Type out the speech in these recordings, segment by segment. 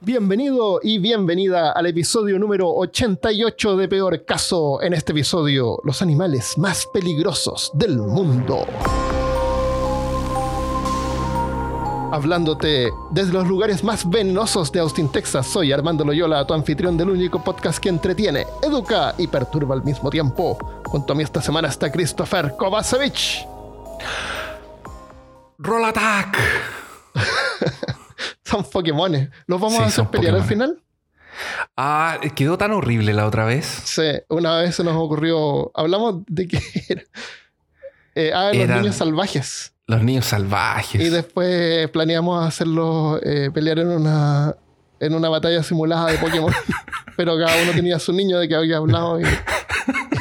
Bienvenido y bienvenida al episodio número 88 de Peor Caso. En este episodio, los animales más peligrosos del mundo. Hablándote desde los lugares más venenosos de Austin, Texas, soy Armando Loyola, tu anfitrión del único podcast que entretiene, educa y perturba al mismo tiempo. Junto a mí esta semana está Christopher Kovacevic. Roll Attack. Son Pokémones. ¿Los vamos Sí, a hacer pelear al final? Ah, quedó tan horrible la otra vez. Sí, una vez se nos ocurrió. Hablamos de que era. Eh, ah, los Eran- niños salvajes. Los niños salvajes. Y después planeamos hacerlos eh, pelear en una, en una batalla simulada de Pokémon. Pero cada uno tenía su niño de que había hablado. Y,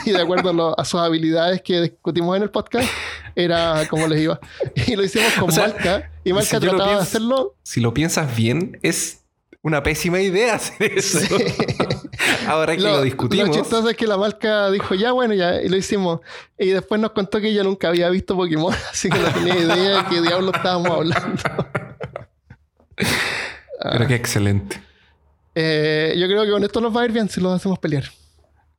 y de acuerdo a, lo- a sus habilidades que discutimos en el podcast, era como les iba. Y lo hicimos con O sea, Malca. Y Malca si lo trataba de pienso- hacerlo. Si lo piensas bien, es una pésima idea hacer eso. Ahora que lo, discutimos. Lo chistoso es que la marca dijo, ya bueno, ya, y lo hicimos. Y después nos contó que ella nunca había visto Pokémon, así que no tenía idea de qué diablo estábamos hablando. Pero qué excelente. Eh, yo creo que con esto nos va a ir bien si los hacemos pelear.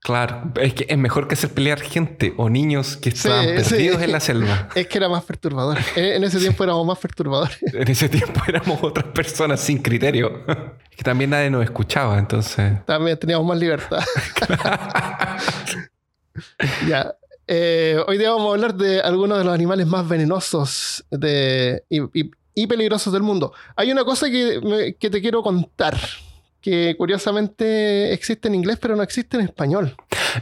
Claro, es que es mejor que hacer pelear gente o niños que estaban Sí, perdidos sí. en la selva. Es que era más perturbador. En, en ese tiempo éramos más perturbadores. En ese tiempo éramos otras personas sin criterio. Es que también nadie nos escuchaba, entonces. También teníamos más libertad. ya. Eh, hoy día vamos a hablar de algunos de los animales más venenosos de, y, y- y peligrosos del mundo. Hay una cosa que, me- que te quiero contar, que curiosamente existe en inglés, pero no existe en español.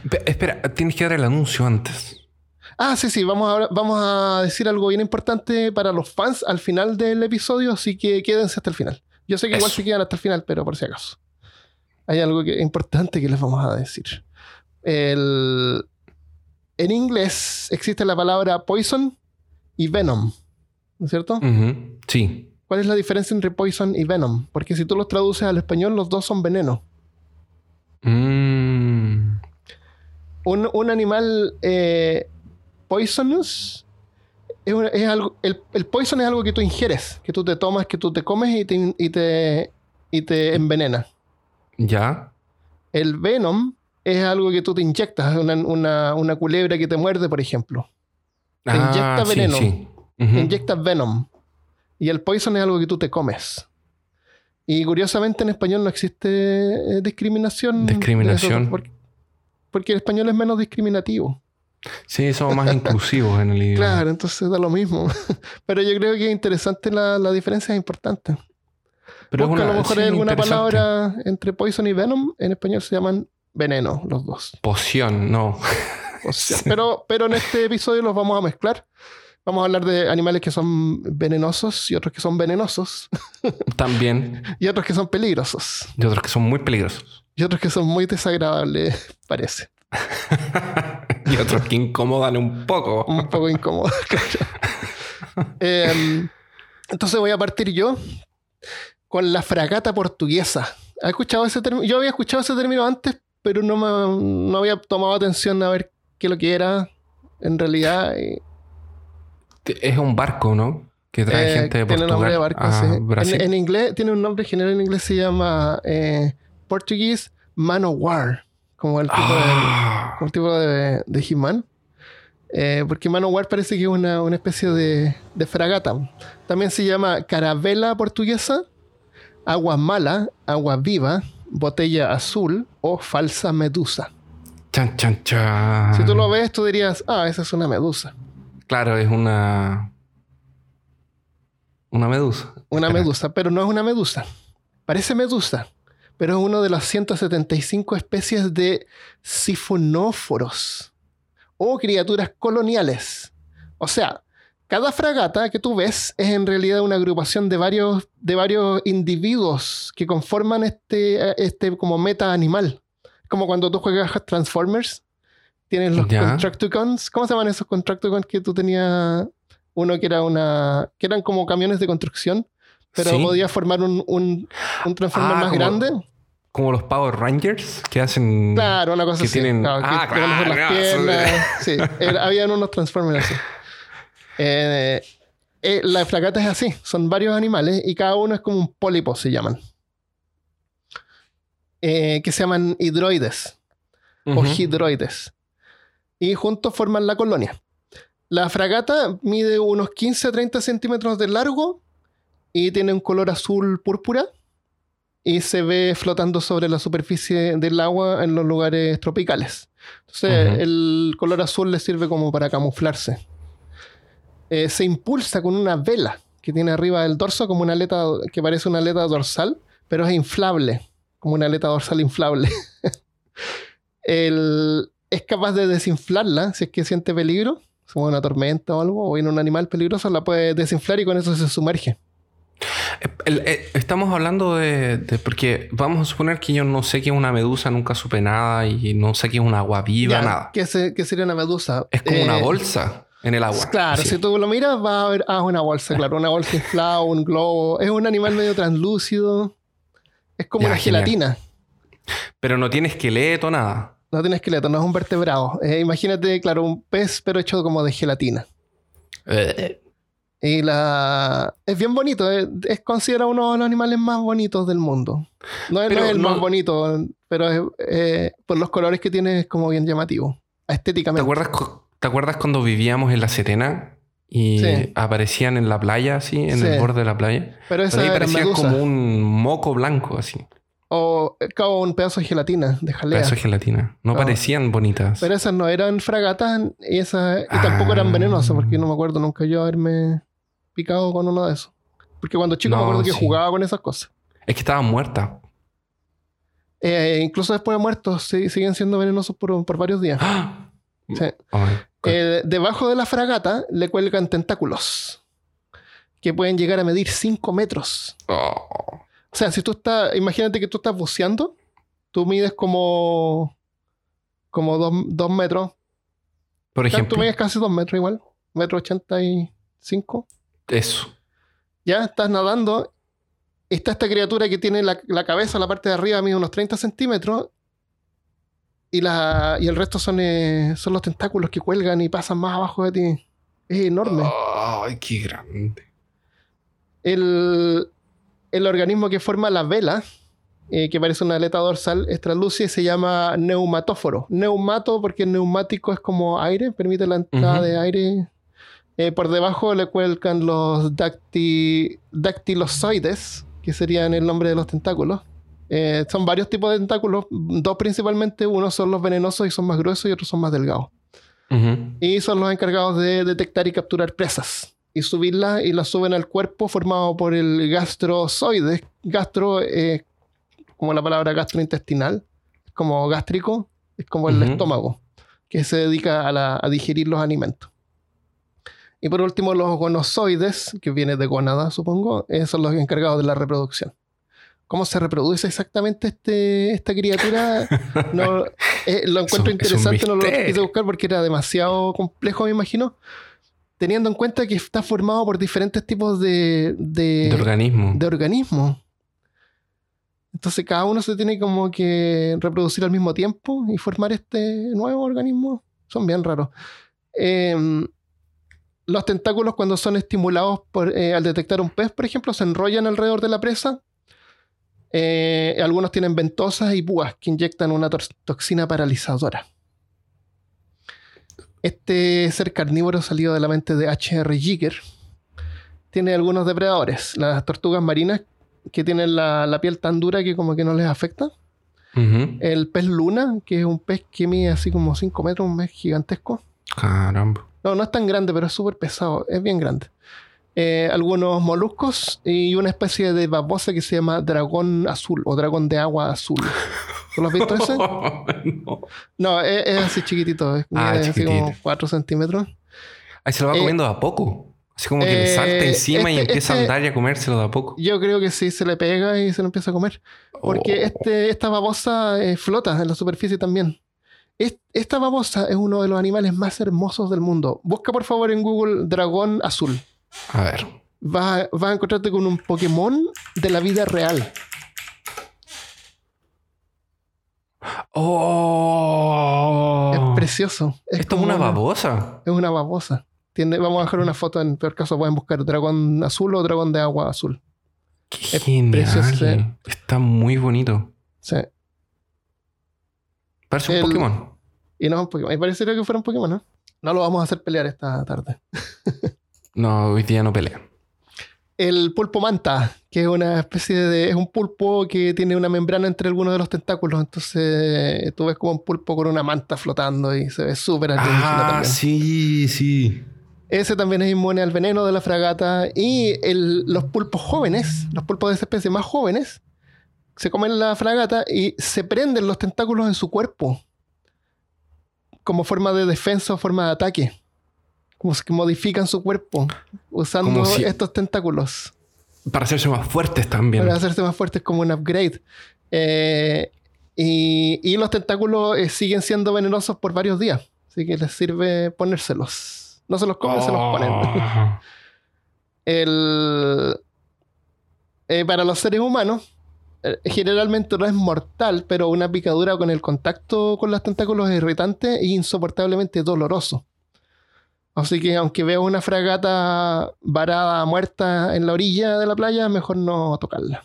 Pe- Espera, tienes que dar el anuncio antes. Ah, sí, sí, vamos a, vamos a decir algo bien importante para los fans al final del episodio, así que quédense hasta el final. Yo sé que igual se quedan hasta el final, pero por si acaso. Hay algo que, importante que les vamos a decir. El- en inglés existe la palabra poison y venom, ¿no es cierto? Sí. ¿Cuál es la diferencia entre poison y venom? Porque si tú los traduces al español, los dos son veneno. Mm. un, un animal eh, poisonous es, una- es algo. El, el poison es algo que tú ingieres, que tú te tomas, que tú te comes y te, y te, y te envenena. ¿Ya? El venom es algo que tú te inyectas, una, una, una culebra que te muerde, por ejemplo. Te inyecta Ah, sí, veneno. sí. Inyectas venom. Y el poison es algo que tú te comes. Y curiosamente en español no existe eh, discriminación. Discriminación. porque, porque el español es menos discriminativo. Sí, somos más inclusivos en el idioma. Claro, entonces da lo mismo. Pero yo creo que es interesante la, la diferencia, es importante. Pero Busca a lo mejor sí, hay alguna palabra entre poison y venom. En español se llaman veneno, los dos. Poción, no. Pero, pero en este episodio los vamos a mezclar. Vamos a hablar de animales que son venenosos y otros que son venenosos También. y otros que son peligrosos Y otros que son muy peligrosos. y otros que son muy desagradables, parece. y otros que incomodan un poco. Un poco incómodo. claro. Em, entonces voy a partir yo con la fragata portuguesa. ¿Has escuchado ese término? Yo había escuchado ese término antes, pero no, me, no había tomado atención a ver qué lo que era en realidad. y- Es un barco, ¿no? Que trae eh, gente de tiene Portugal nombre de barco, a sí. En, Brasil. en inglés, tiene un nombre general en inglés, se llama eh, Portuguese Man of War, como el tipo de, como el tipo de, de He-Man. Eh, porque Man of War parece que es una, una especie de, de fragata. También se llama carabela portuguesa, agua mala, agua viva, botella azul o falsa medusa. chan, chan, chan. Si tú lo ves, tú dirías, ah, esa es una medusa. Claro, es una. Una medusa. Una Espera. medusa, pero no es una medusa. Parece medusa, pero es una de las 175 especies de sifonóforos o criaturas coloniales. O sea, cada fragata que tú ves es en realidad una agrupación de varios, de varios individuos que conforman este, este como meta animal. Como cuando tú juegas Transformers, tienes los Ya. Constructicons. ¿Cómo se llaman esos Constructicons que tú tenías? Uno que era una. que eran como camiones de construcción, pero Sí. podía formar un, un, un Transformer Ah, más como- grande. Como los Power Rangers que hacen. Claro, una cosa que así. tienen- Claro, que Ah, las claro, piernas. Sí, era- habían unos Transformers así. Eh, eh, la fragata es así. Son varios animales y cada uno es como un pólipo, se llaman. eh, que se llaman hidroides o hidroides. Y juntos forman la colonia. La fragata mide unos 15 a 30 centímetros de largo y tiene un color azul púrpura y se ve flotando sobre la superficie del agua en los lugares tropicales. Entonces, el color azul le sirve como para camuflarse. Eh, se impulsa con una vela que tiene arriba del dorso, como una aleta que parece una aleta dorsal, pero es inflable, como una aleta dorsal inflable. El- es capaz de desinflarla si es que siente peligro, como una tormenta o algo, o viene un animal peligroso, la puede desinflar y con eso se sumerge. Eh, el- eh, estamos hablando de, de- Porque vamos a suponer que yo no sé qué es una medusa, nunca supe nada y no sé qué es un agua viva, Ya, nada. ¿Qué, se- qué sería una medusa? Es como una Eh, bolsa en el agua. Claro, si tú lo miras, vas a ver, ah, una bolsa, claro, una bolsa inflada, un globo. Es un animal medio translúcido. Es como Ya, una genial. gelatina. Pero no tiene esqueleto, nada. No tiene esqueleto, no es un vertebrado. Eh, imagínate, claro, un pez, pero hecho como de gelatina. Eh, Y la... es bien bonito, eh, es considerado uno de los animales más bonitos del mundo. No es, no Pero es el no- más bonito, pero es, eh, por los colores que tiene es como bien llamativo. ¿Te Estéticamente. acuerdas, cu- ¿Te acuerdas cuando vivíamos en La Serena y Sí. aparecían en la playa, así, en Sí. el borde de la playa? Pero Pero esa ahí medusa. como un moco blanco, así. O eh, como un pedazo de gelatina, de jalea. Pedazo de gelatina. No Ah. parecían bonitas. Pero esas no eran fragatas y, esas, y tampoco Ah. eran venenosas, porque no me acuerdo nunca yo haberme picado con uno de esos. Porque cuando chico me acuerdo que sí. jugaba con esas cosas. Es que estaban muertas. Eh, incluso después de muertos sí- siguen siendo venenosos por, por varios días. ¡Ah! Sí. Eh, debajo de la fragata le cuelgan tentáculos que pueden llegar a medir 5 metros. oh. O sea, si tú estás, imagínate que tú estás buceando, tú mides como como 2 metros. Por Claro, Tú ejemplo, mides casi 2 metros igual, metro 85. eso. Ya estás nadando. Está esta criatura que tiene la, la cabeza, la parte de arriba, mide unos 30 centímetros. Y, la, y el resto son, eh, son los tentáculos que cuelgan y pasan más abajo de ti. Es enorme. Ay, qué grande. El, el organismo que forma la vela, eh, que parece una aleta dorsal, es translúcida y se llama neumatóforo. Neumato porque neumático es como aire, permite la entrada de aire. Eh, por debajo le cuelgan los dacti- dactilozoides, que serían el nombre de los tentáculos. Eh, son varios tipos de tentáculos, dos principalmente, unos son los venenosos y son más gruesos y otros son más delgados. Y son los encargados de detectar y capturar presas. Y subirlas y las suben al cuerpo formado por el gastrozoide. Gastro, eh, como la palabra gastrointestinal, es como gástrico, es como el estómago, que se dedica a, la- a digerir los alimentos. Y por último, los gonozoides, que viene de gónada, supongo, eh, son los encargados de la reproducción. ¿Cómo se reproduce exactamente este, esta criatura? No, eh, lo encuentro un- es interesante, no lo quise buscar porque era demasiado complejo, me imagino. Teniendo en cuenta que está formado por diferentes tipos de, de, de organismo. de organismos. Entonces cada uno se tiene como que reproducir al mismo tiempo y formar este nuevo organismo. Son bien raros. Em, los tentáculos cuando son estimulados por, eh, al detectar un pez, por ejemplo, se enrollan alrededor de la presa. Eh, algunos tienen ventosas y púas que inyectan una toxina paralizadora. Este ser carnívoro salido de la mente de H.R. Giger tiene algunos depredadores. Las tortugas marinas que tienen la, la piel tan dura que como que no les afecta. El pez luna, que es un pez que mide así como 5 metros, un pez gigantesco. Caramba. No, no es tan grande, pero es súper pesado. Es bien grande. Eh, algunos moluscos y una especie de babosa que se llama dragón azul o dragón de agua azul. ¿Tú lo has visto ese? no. No, es, es así chiquitito. Es Ah, así como 4 centímetros. Ahí se lo va Eh, comiendo de a poco. Así como que le eh, salta encima y este- empieza este- a andar y a comérselo de a poco. Yo creo que sí se le pega y se lo empieza a comer. Porque Oh. este, esta babosa eh, flota en la superficie también. Es- esta babosa es uno de los animales más hermosos del mundo. Busca por favor en Google dragón azul. A ver. Vas a, vas a encontrarte con un Pokémon de la vida real. ¡Oh! Es precioso. Es Esto es una babosa. Es una babosa. Tiene, vamos a dejar una foto, en peor caso pueden buscar dragón azul o dragón de agua azul. Qué Es genial. precioso. Está muy bonito. Sí. Parece un El- Pokémon. Y no es un Pokémon. Y parecería que fuera un Pokémon, ¿no? No lo vamos a hacer pelear esta tarde. No, hoy día no pelea. El pulpo manta, que es una especie de. Es un pulpo que tiene una membrana entre algunos de los tentáculos. Entonces tú ves como un pulpo con una manta flotando y se ve súper Ah, también. sí, sí. Ese también es inmune al veneno de la fragata. Y el- los pulpos jóvenes, los pulpos de esa especie más jóvenes, se comen la fragata y se prenden los tentáculos en su cuerpo. Como forma de defensa o forma de ataque. Como que modifican su cuerpo usando si- estos tentáculos. Para hacerse más fuertes también. Para hacerse más fuertes como un upgrade. Eh, y, y los tentáculos eh, siguen siendo venenosos por varios días. Así que les sirve ponérselos. No se los comen, se los ponen. Oh. El, eh, para los seres humanos, generalmente no es mortal, pero una picadura con el contacto con los tentáculos es irritante e insoportablemente doloroso. Así que aunque veas una fragata varada, muerta en la orilla de la playa, mejor no tocarla.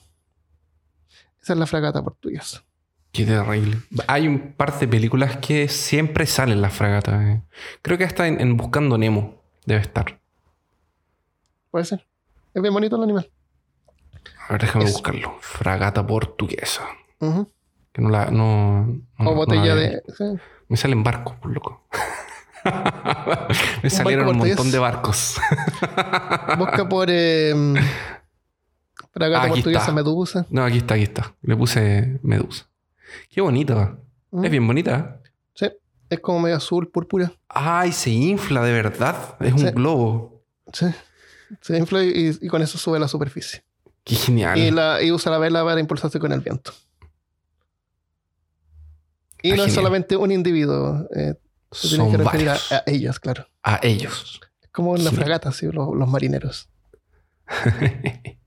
Esa es la fragata portuguesa. Qué terrible. Hay un par de películas que siempre salen las fragatas. eh. Creo que hasta en, en Buscando Nemo debe estar. Puede ser. Es bien bonito el animal. A ver, déjame Eso. buscarlo. Fragata portuguesa. Ujú. Que no la. No, no- O no botella la de. veo. sí. Me salen barcos, por loco. Me salieron un montón de barcos. Busca por. eh, Aquí portuguesa está. medusa. No, aquí está, aquí está. Le puse medusa. Qué bonita. Mm. Es bien bonita. Sí, es como medio azul, púrpura. Ay, se infla de verdad. Es un globo. Sí. Se infla y, y con eso sube la superficie. Qué genial. Y, la, y usa la vela para impulsarse con el viento. Y Ah, no es solamente un individuo. eh, se tiene Son que referir a, a ellos, claro. A ellos. Como en la Genial. fragata, sí, los, los marineros.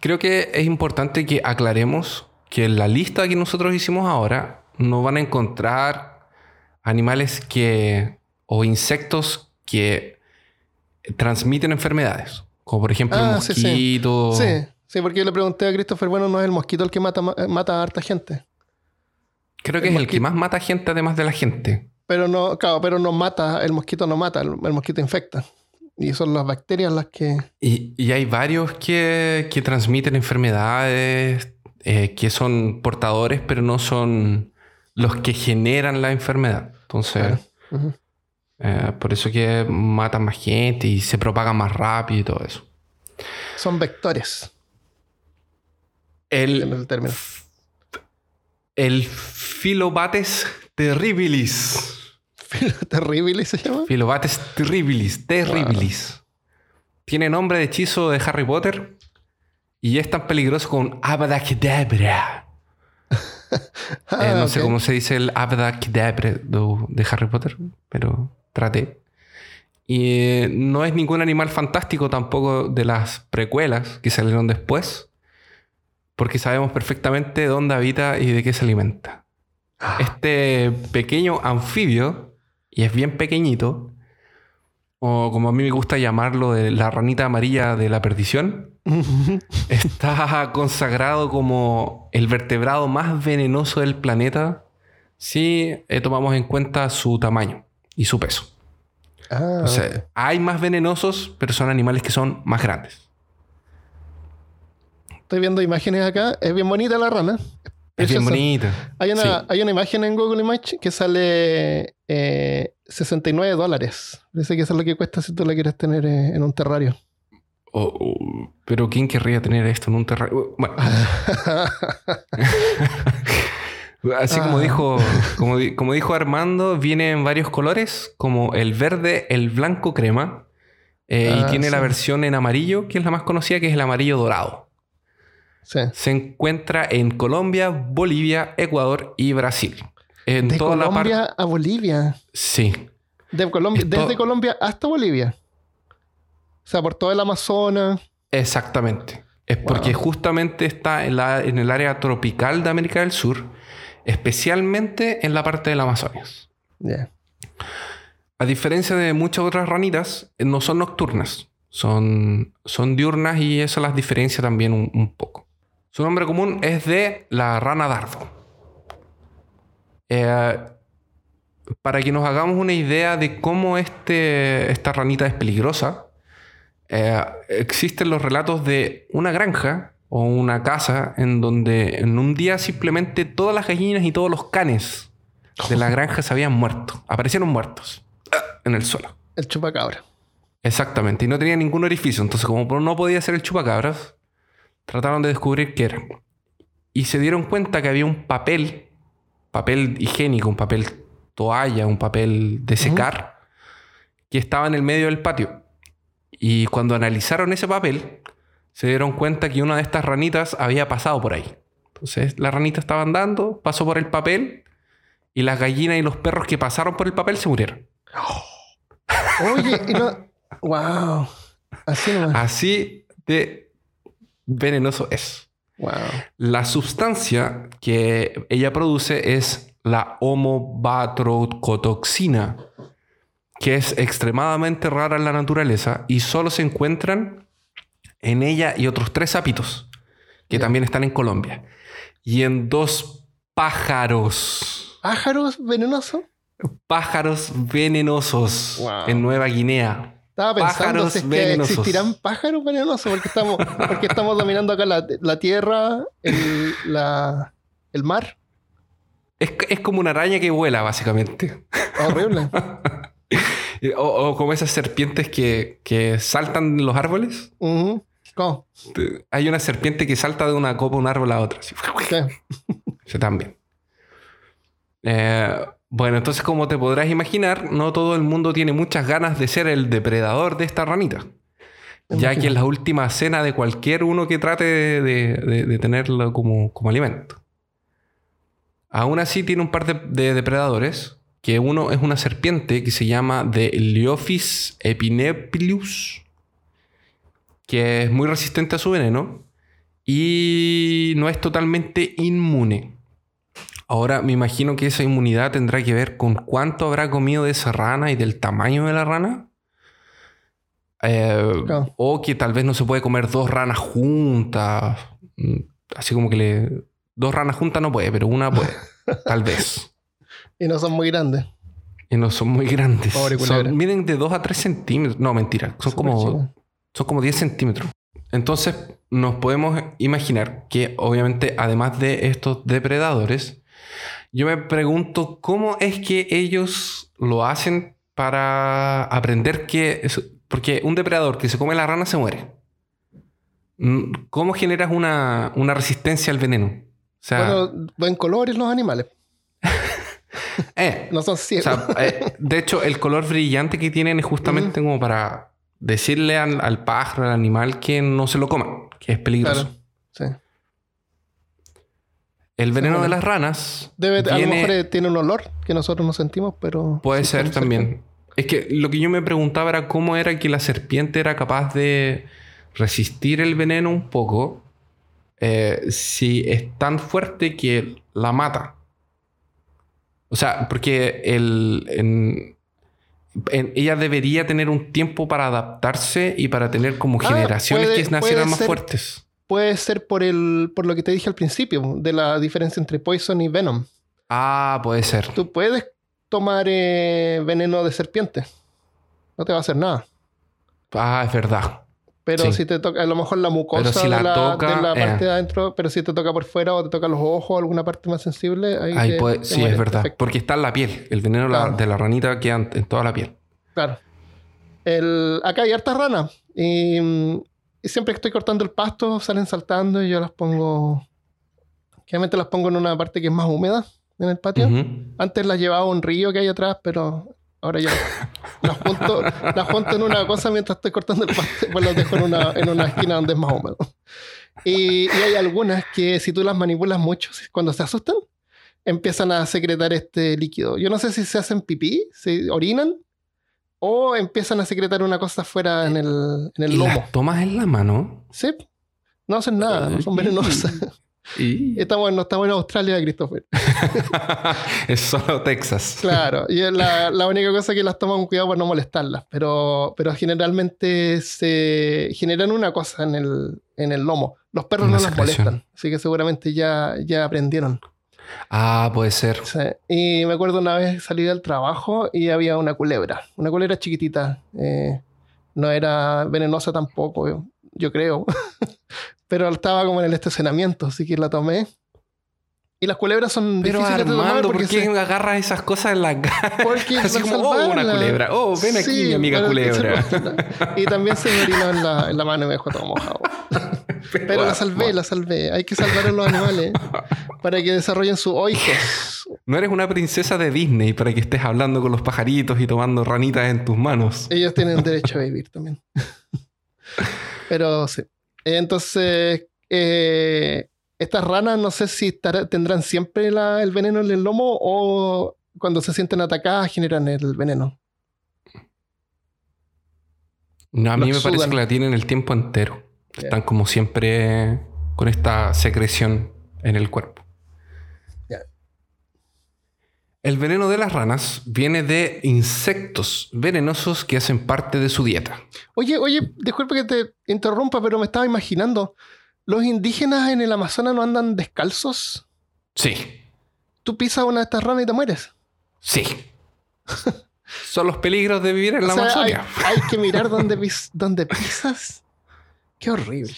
Creo que es importante que aclaremos que en la lista que nosotros hicimos ahora no van a encontrar animales que o insectos que transmiten enfermedades, como por ejemplo el Ah, sí, sí. mosquito. Sí, sí, porque yo le pregunté a Christopher, bueno, no es el mosquito el que mata, ma- eh, mata a harta gente. Creo que El es el que más mata gente además de la gente. Pero no, claro, pero no mata, el mosquito no mata, el, el mosquito infecta. Y son las bacterias las que... Y, y hay varios que, que transmiten enfermedades, eh, que son portadores, pero no son los que generan la enfermedad. Entonces, Claro. Eh, por eso que matan más gente y se propagan más rápido y todo eso. Son vectores, El, el término. el Filobates terribilis. Terrible se llama. Filobates terribilis, terribilis. Tiene nombre de hechizo de Harry Potter y es tan peligroso como un Avada Kedavra. Ah, Eh, no sé cómo se dice el de, de Harry Potter, pero traté. Y eh, no es ningún animal fantástico tampoco de las precuelas que salieron después, porque sabemos perfectamente dónde habita y de qué se alimenta. Ah, Este pequeño anfibio, y es bien pequeñito, o como a mí me gusta llamarlo, de la ranita amarilla de la perdición, está consagrado como el vertebrado más venenoso del planeta si eh, tomamos en cuenta su tamaño y su peso. Ah, O sea, hay más venenosos, pero son animales que son más grandes. estoy viendo imágenes acá. Es bien bonita la rana. Es bien bonita. Hay una, Sí. hay una imagen en Google Image que sale eh, 69 dólares. Parece que eso es lo que cuesta si tú la quieres tener eh, en un terrario. Oh, oh, pero ¿quién querría tener esto en un terrario? Bueno, Así como Ah. dijo, como, como dijo Armando, viene en varios colores, como el verde, el blanco crema, eh, Ah, y tiene la versión en amarillo, que es la más conocida, que es el amarillo dorado. sí. Se encuentra en Colombia, Bolivia, Ecuador y Brasil. En De toda Colombia a Bolivia. Sí, De Colombia, Esto- Desde Colombia hasta Bolivia. O sea, por todo el Amazonas. exactamente. Es porque justamente está en, la- en el área tropical de América del Sur, especialmente en la parte del Amazonas. Ya. a diferencia de muchas otras ranitas, eh, no son nocturnas. Son, son diurnas y eso las diferencia también un, un poco. Su nombre común es de la rana dardo. Eh, para que nos hagamos una idea de cómo este, esta ranita es peligrosa, eh, existen los relatos de una granja o una casa en donde en un día simplemente todas las gallinas y todos los canes de la granja se habían muerto, aparecieron muertos en el suelo. El chupacabra. Exactamente, y no tenía ningún orificio, entonces como no podía ser el chupacabras, trataron de descubrir qué era. Y se dieron cuenta que había un papel, papel higiénico, un papel toalla, un papel de secar, que estaba en el medio del patio. Y cuando analizaron ese papel, se dieron cuenta que una de estas ranitas había pasado por ahí. Entonces la ranita estaba andando, pasó por el papel y las gallinas y los perros que pasaron por el papel se murieron. Oye, y no. ¡Wow! Así nomás. Así de venenoso es. Wow. La sustancia que ella produce es la homobatrocotoxina, que es extremadamente rara en la naturaleza y solo se encuentran en ella y otros tres hábitos que también están en Colombia. Y en dos pájaros, ¿Pájaros venenosos? pájaros venenosos Wow. en Nueva Guinea. Estaba pensando si es que existirán pájaros venenosos porque estamos, porque estamos dominando acá la, la tierra, el, la- el mar. Es, es como una araña que vuela, básicamente. Horrible. O, o como esas serpientes que, que saltan los árboles. ¿Cómo? Hay una serpiente que salta de una copa de un árbol a otra. así. Sí. Se también. Eh, bueno, entonces como te podrás imaginar, no todo el mundo tiene muchas ganas de ser el depredador de esta ranita. Ya que es la última cena de cualquier uno que trate de, de- de- de tenerlo como, como alimento. Aún así tiene un par de, de depredadores, que uno es una serpiente que se llama The Leophis epinepilus, que es muy resistente a su veneno y no es totalmente inmune. Ahora me imagino que esa inmunidad tendrá que ver con cuánto habrá comido de esa rana y del tamaño de la rana. Eh. O que tal vez no se puede comer dos ranas juntas. Mm, Así como que le... Dos ranas juntas no puede, pero una puede. tal vez. Y no son muy grandes. Y no son muy grandes. Son, miden de 2 a 3 centímetros. No, mentira. Son como, chico. son como 10 centímetros. Entonces nos podemos imaginar que obviamente además de estos depredadores, yo me pregunto cómo es que ellos lo hacen para aprender que... es- Porque un depredador que se come la rana se muere. Mm, ¿Cómo generas una, una resistencia al veneno? O sea, Bueno, ven colores los animales. eh, No son O ciegos. sea, eh, de hecho, el color brillante que tienen es justamente como para decirle al, al pájaro, al animal, que no se lo coman, que es peligroso. Claro. Sí. El veneno de las ranas Debe, A lo viene- mejor eh, tiene un olor que nosotros no sentimos, pero. puede sí, ser también. Es que lo que yo me preguntaba era cómo era que la serpiente era capaz de resistir el veneno un poco eh, si es tan fuerte que la mata. O sea, porque el, en- en- ella debería tener un tiempo para adaptarse y para tener como Ah, generaciones puede- que nacieran más ser- fuertes. Puede ser por el por lo que te dije al principio, de la diferencia entre Poison y Venom. Ah, puede ser. Tú puedes tomar eh, veneno de serpiente. No te va a hacer nada. Ah, es verdad. Pero Sí. si te toca, a lo mejor la mucosa si la de, la, toca, de la eh. parte de adentro, pero si te toca por fuera o te toca los ojos, alguna parte más sensible, ahí, Ahí te- puede- te sí, mueres. es verdad. Perfecto. Porque está en la piel. El veneno de la- Claro. de la ranita queda en, toda la piel. Claro. El, acá hay hartas ranas. Y, mm, y siempre que estoy cortando el pasto, salen saltando y yo las pongo. Generalmente las pongo en una parte que es más húmeda en el patio. Antes las llevaba a un río que hay atrás, pero ahora ya las junto, las junto en una cosa mientras estoy cortando el pasto, después las dejo en una, en una esquina donde es más húmedo. Y, y hay algunas que si tú las manipulas mucho, cuando se asustan, empiezan a secretar este líquido. Yo no sé si se hacen pipí, se orinan, o empiezan a secretar una cosa fuera en el, en el ¿Y lomo. las tomas en la mano? Sí, no hacen nada, son venenosas. Y Estamos, no estamos en Australia, Christopher. es solo Texas. Claro, y es la, la única cosa que las toman cuidado por no molestarlas, pero, pero generalmente se generan una cosa en el, en el lomo. Los perros Una no las molestan, así que seguramente ya, ya aprendieron. Ah, puede ser. Sí. Y me acuerdo una vez salí del trabajo y había una culebra, una culebra chiquitita. eh, no era venenosa tampoco, yo, yo creo. Pero estaba como en el estacionamiento, así que la tomé. Y las culebras son Pero difíciles de tomar Armando, ¿por porque qué se- agarras esas cosas en la cara? Porque Así como, oh, una culebra. Oh, ven aquí, Sí, mi amiga culebra. Y también se me orinó en la, en la mano y me dejó todo mojado. Pero la salvé, la salvé. Hay que salvar a los animales para que desarrollen sus oikos. No eres una princesa de Disney para que estés hablando con los pajaritos y tomando ranitas en tus manos. Ellos tienen derecho a vivir también. Pero sí. Entonces, eh, estas ranas no sé si estará- tendrán siempre la- el veneno en el lomo o cuando se sienten atacadas generan el veneno. No, a mí me parece que la tienen el tiempo entero. Están como siempre con esta secreción en el cuerpo. Ya. El veneno de las ranas viene de insectos venenosos que hacen parte de su dieta. Oye, oye, disculpe que te interrumpa, pero me estaba imaginando. ¿Los indígenas en el Amazonas no andan descalzos? Sí, Tú pisas una de estas ranas y te mueres. sí. Son los peligros de vivir en O la sea, hay, Amazonia. hay que mirar dónde, pis- dónde pisas. Qué horrible.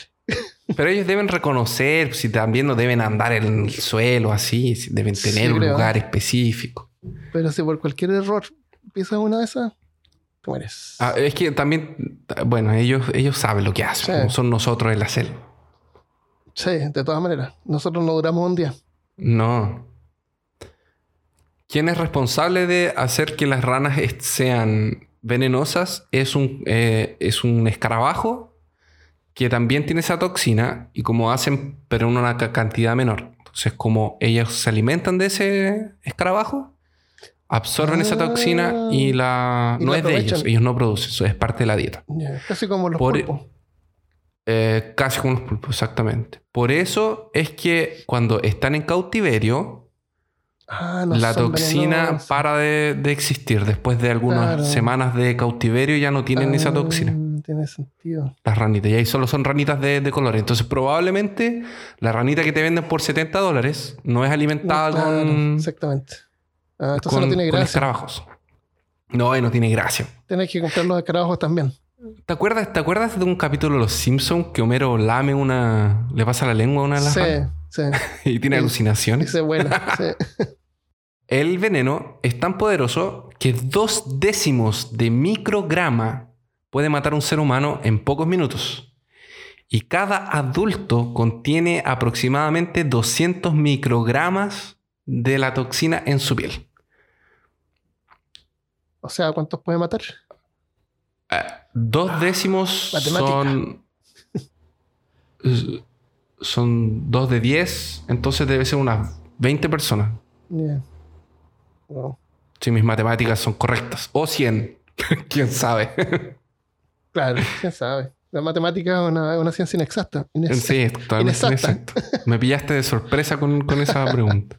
Pero ellos deben reconocer si también no deben andar en el suelo así, si deben Sí, tener un creo. lugar específico. Pero si por cualquier error pisas una de esas, te mueres. Ah, es que también, bueno, ellos, ellos saben lo que hacen, Sí. como son nosotros en la selva. Sí, de todas maneras. Nosotros no duramos un día. No. ¿Quién es responsable de hacer que las ranas sean venenosas? Es un, eh, es un escarabajo que también tiene esa toxina y como hacen, pero en una ca- cantidad menor. Entonces, como ellos se alimentan de ese escarabajo, absorben esa toxina y la... Y no la es de ellos, ellos no producen, eso es parte de la dieta. Casi como los Por- pulpos. Eh, casi como los pulpos, exactamente. Por eso es que cuando están en cautiverio, Ah, no la toxina para de, de existir. Después de algunas Claro. semanas de cautiverio ya no tienen esa Ah, toxina. Tiene sentido. Las ranitas. Y ahí solo son ranitas de, de color. Entonces probablemente la ranita que te venden por 70 dólares no es alimentada Claro, con, Exactamente. Ah, entonces con, no tiene con gracia. escarabajos. No, y no tiene gracia. Tienes que comprar los escarabajos también. ¿Te acuerdas, ¿Te acuerdas de un capítulo de Los Simpsons que Homero lame una... le pasa la lengua a una de las Sí, ranas sí. y tiene Sí. alucinaciones? Dice buena. sí. El veneno es tan poderoso que dos décimos de micrograma puede matar a un ser humano en pocos minutos. Y cada adulto contiene aproximadamente 200 microgramas de la toxina en su piel. O sea, ¿cuántos puede matar? Eh, dos décimos matemática. son... Son dos de 10, entonces debe ser unas 20 personas. Wow. Si mis matemáticas son correctas. O 100. ¿Quién sabe? Claro, quién sabe. La matemática es una, ciencia inexacta. Inex- Sí, totalmente Inexacta. Me pillaste de sorpresa con, con esa pregunta.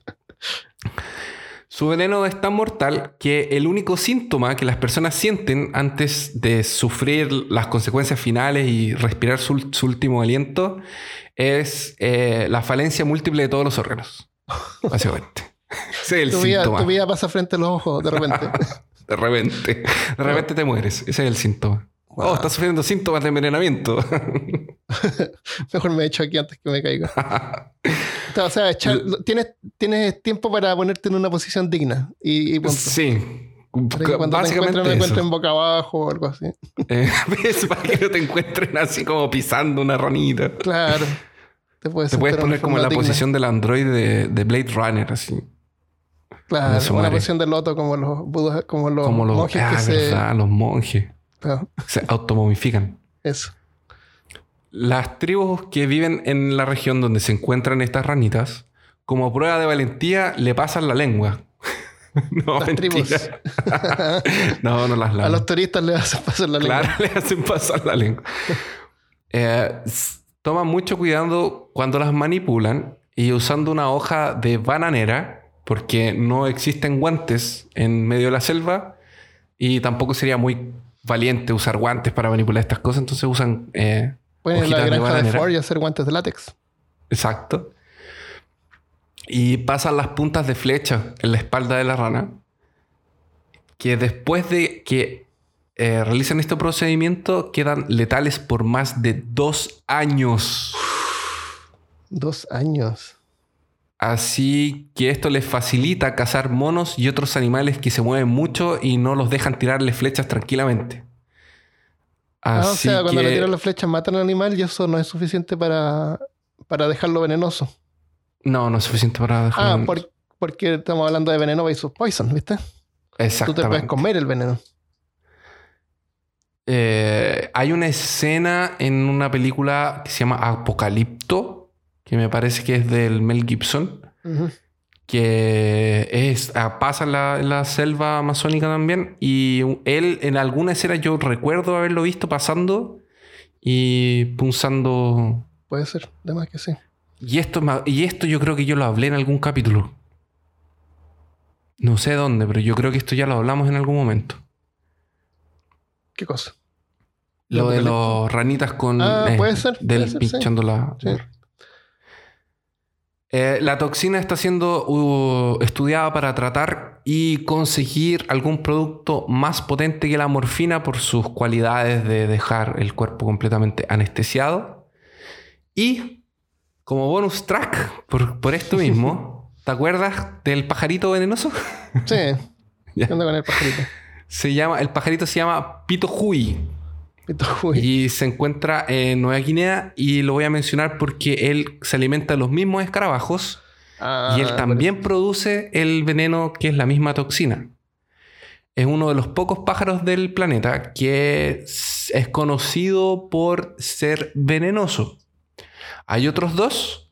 Su veneno es tan mortal que el único síntoma que las personas sienten antes de sufrir las consecuencias finales y respirar su, su último aliento es eh, la falencia múltiple de todos los órganos. Básicamente. Ese es el Tu vida, síntoma. tu vida pasa frente a los ojos de repente. De repente. De repente te mueres. Ese es el síntoma. Wow. Oh, estás sufriendo síntomas de envenenamiento. Mejor me echo aquí antes que me caiga. O sea, echar- tienes, tienes tiempo para ponerte en una posición digna. Y, y sí. Para que cuando te encuentren, me encuentren boca abajo o algo así. Eh. Para que no te encuentren así como pisando una ranita. Claro. Te puedes, Te poner como en la digna. posición del android de, de Blade Runner, así. Claro, una posición de loto como los budas, como los como los, monjes ah, que se. verdad, los monjes. Se automomifican. eso. Las tribus que viven en la región donde se encuentran estas ranitas, como prueba de valentía, le pasan la lengua. no, Las tribus. no, no las A lavan. los turistas les hacen pasar la lengua. Claro, le hacen pasar la lengua. Eh, toman mucho cuidado cuando las manipulan y usando una hoja de bananera, porque no existen guantes en medio de la selva y tampoco sería muy valiente usar guantes para manipular estas cosas, entonces usan eh, Pueden ir a la de granja de. Ford y hacer guantes de látex. Exacto. Y pasan las puntas de flecha en la espalda de la rana. Que después de que eh, realizan este procedimiento, quedan letales por más de dos años. Dos años. Así que esto les facilita cazar monos y otros animales que se mueven mucho y no los dejan tirarle flechas tranquilamente. Ah, o sea, cuando le tiran las flechas matan al animal y eso no es suficiente para, para dejarlo venenoso. No, no es suficiente para dejar. Ah, por- porque estamos hablando de veneno versus poison, ¿viste? Tú te puedes comer el veneno. Eh, hay una escena en una película que se llama Apocalipto, que me parece que es del Mel Gibson, que es, ah, pasa en la, selva amazónica también, y él en alguna escena yo recuerdo haberlo visto pasando y punzando... Puede ser, además que sí. Y esto, y esto yo creo que yo lo hablé en algún capítulo. No sé dónde, pero yo creo que esto ya lo hablamos en algún momento. ¿Qué cosa? Lo de los ranitas con. Ah, puede ser, Del puede ser, sí. pinchando la. Sí. Eh, la toxina está siendo uh, estudiada para tratar y conseguir algún producto más potente que la morfina por sus cualidades de dejar el cuerpo completamente anestesiado. Y como bonus track, por, por esto mismo, ¿te acuerdas del pajarito venenoso? Sí. ¿Qué onda con el pajarito? Se llama, el pajarito se llama. Pito, uy. Y se encuentra en Nueva Guinea y lo voy a mencionar porque él se alimenta de los mismos escarabajos Ah, y él también produce el veneno que es la misma toxina. Es uno de los pocos pájaros del planeta que es conocido por ser venenoso. Hay otros dos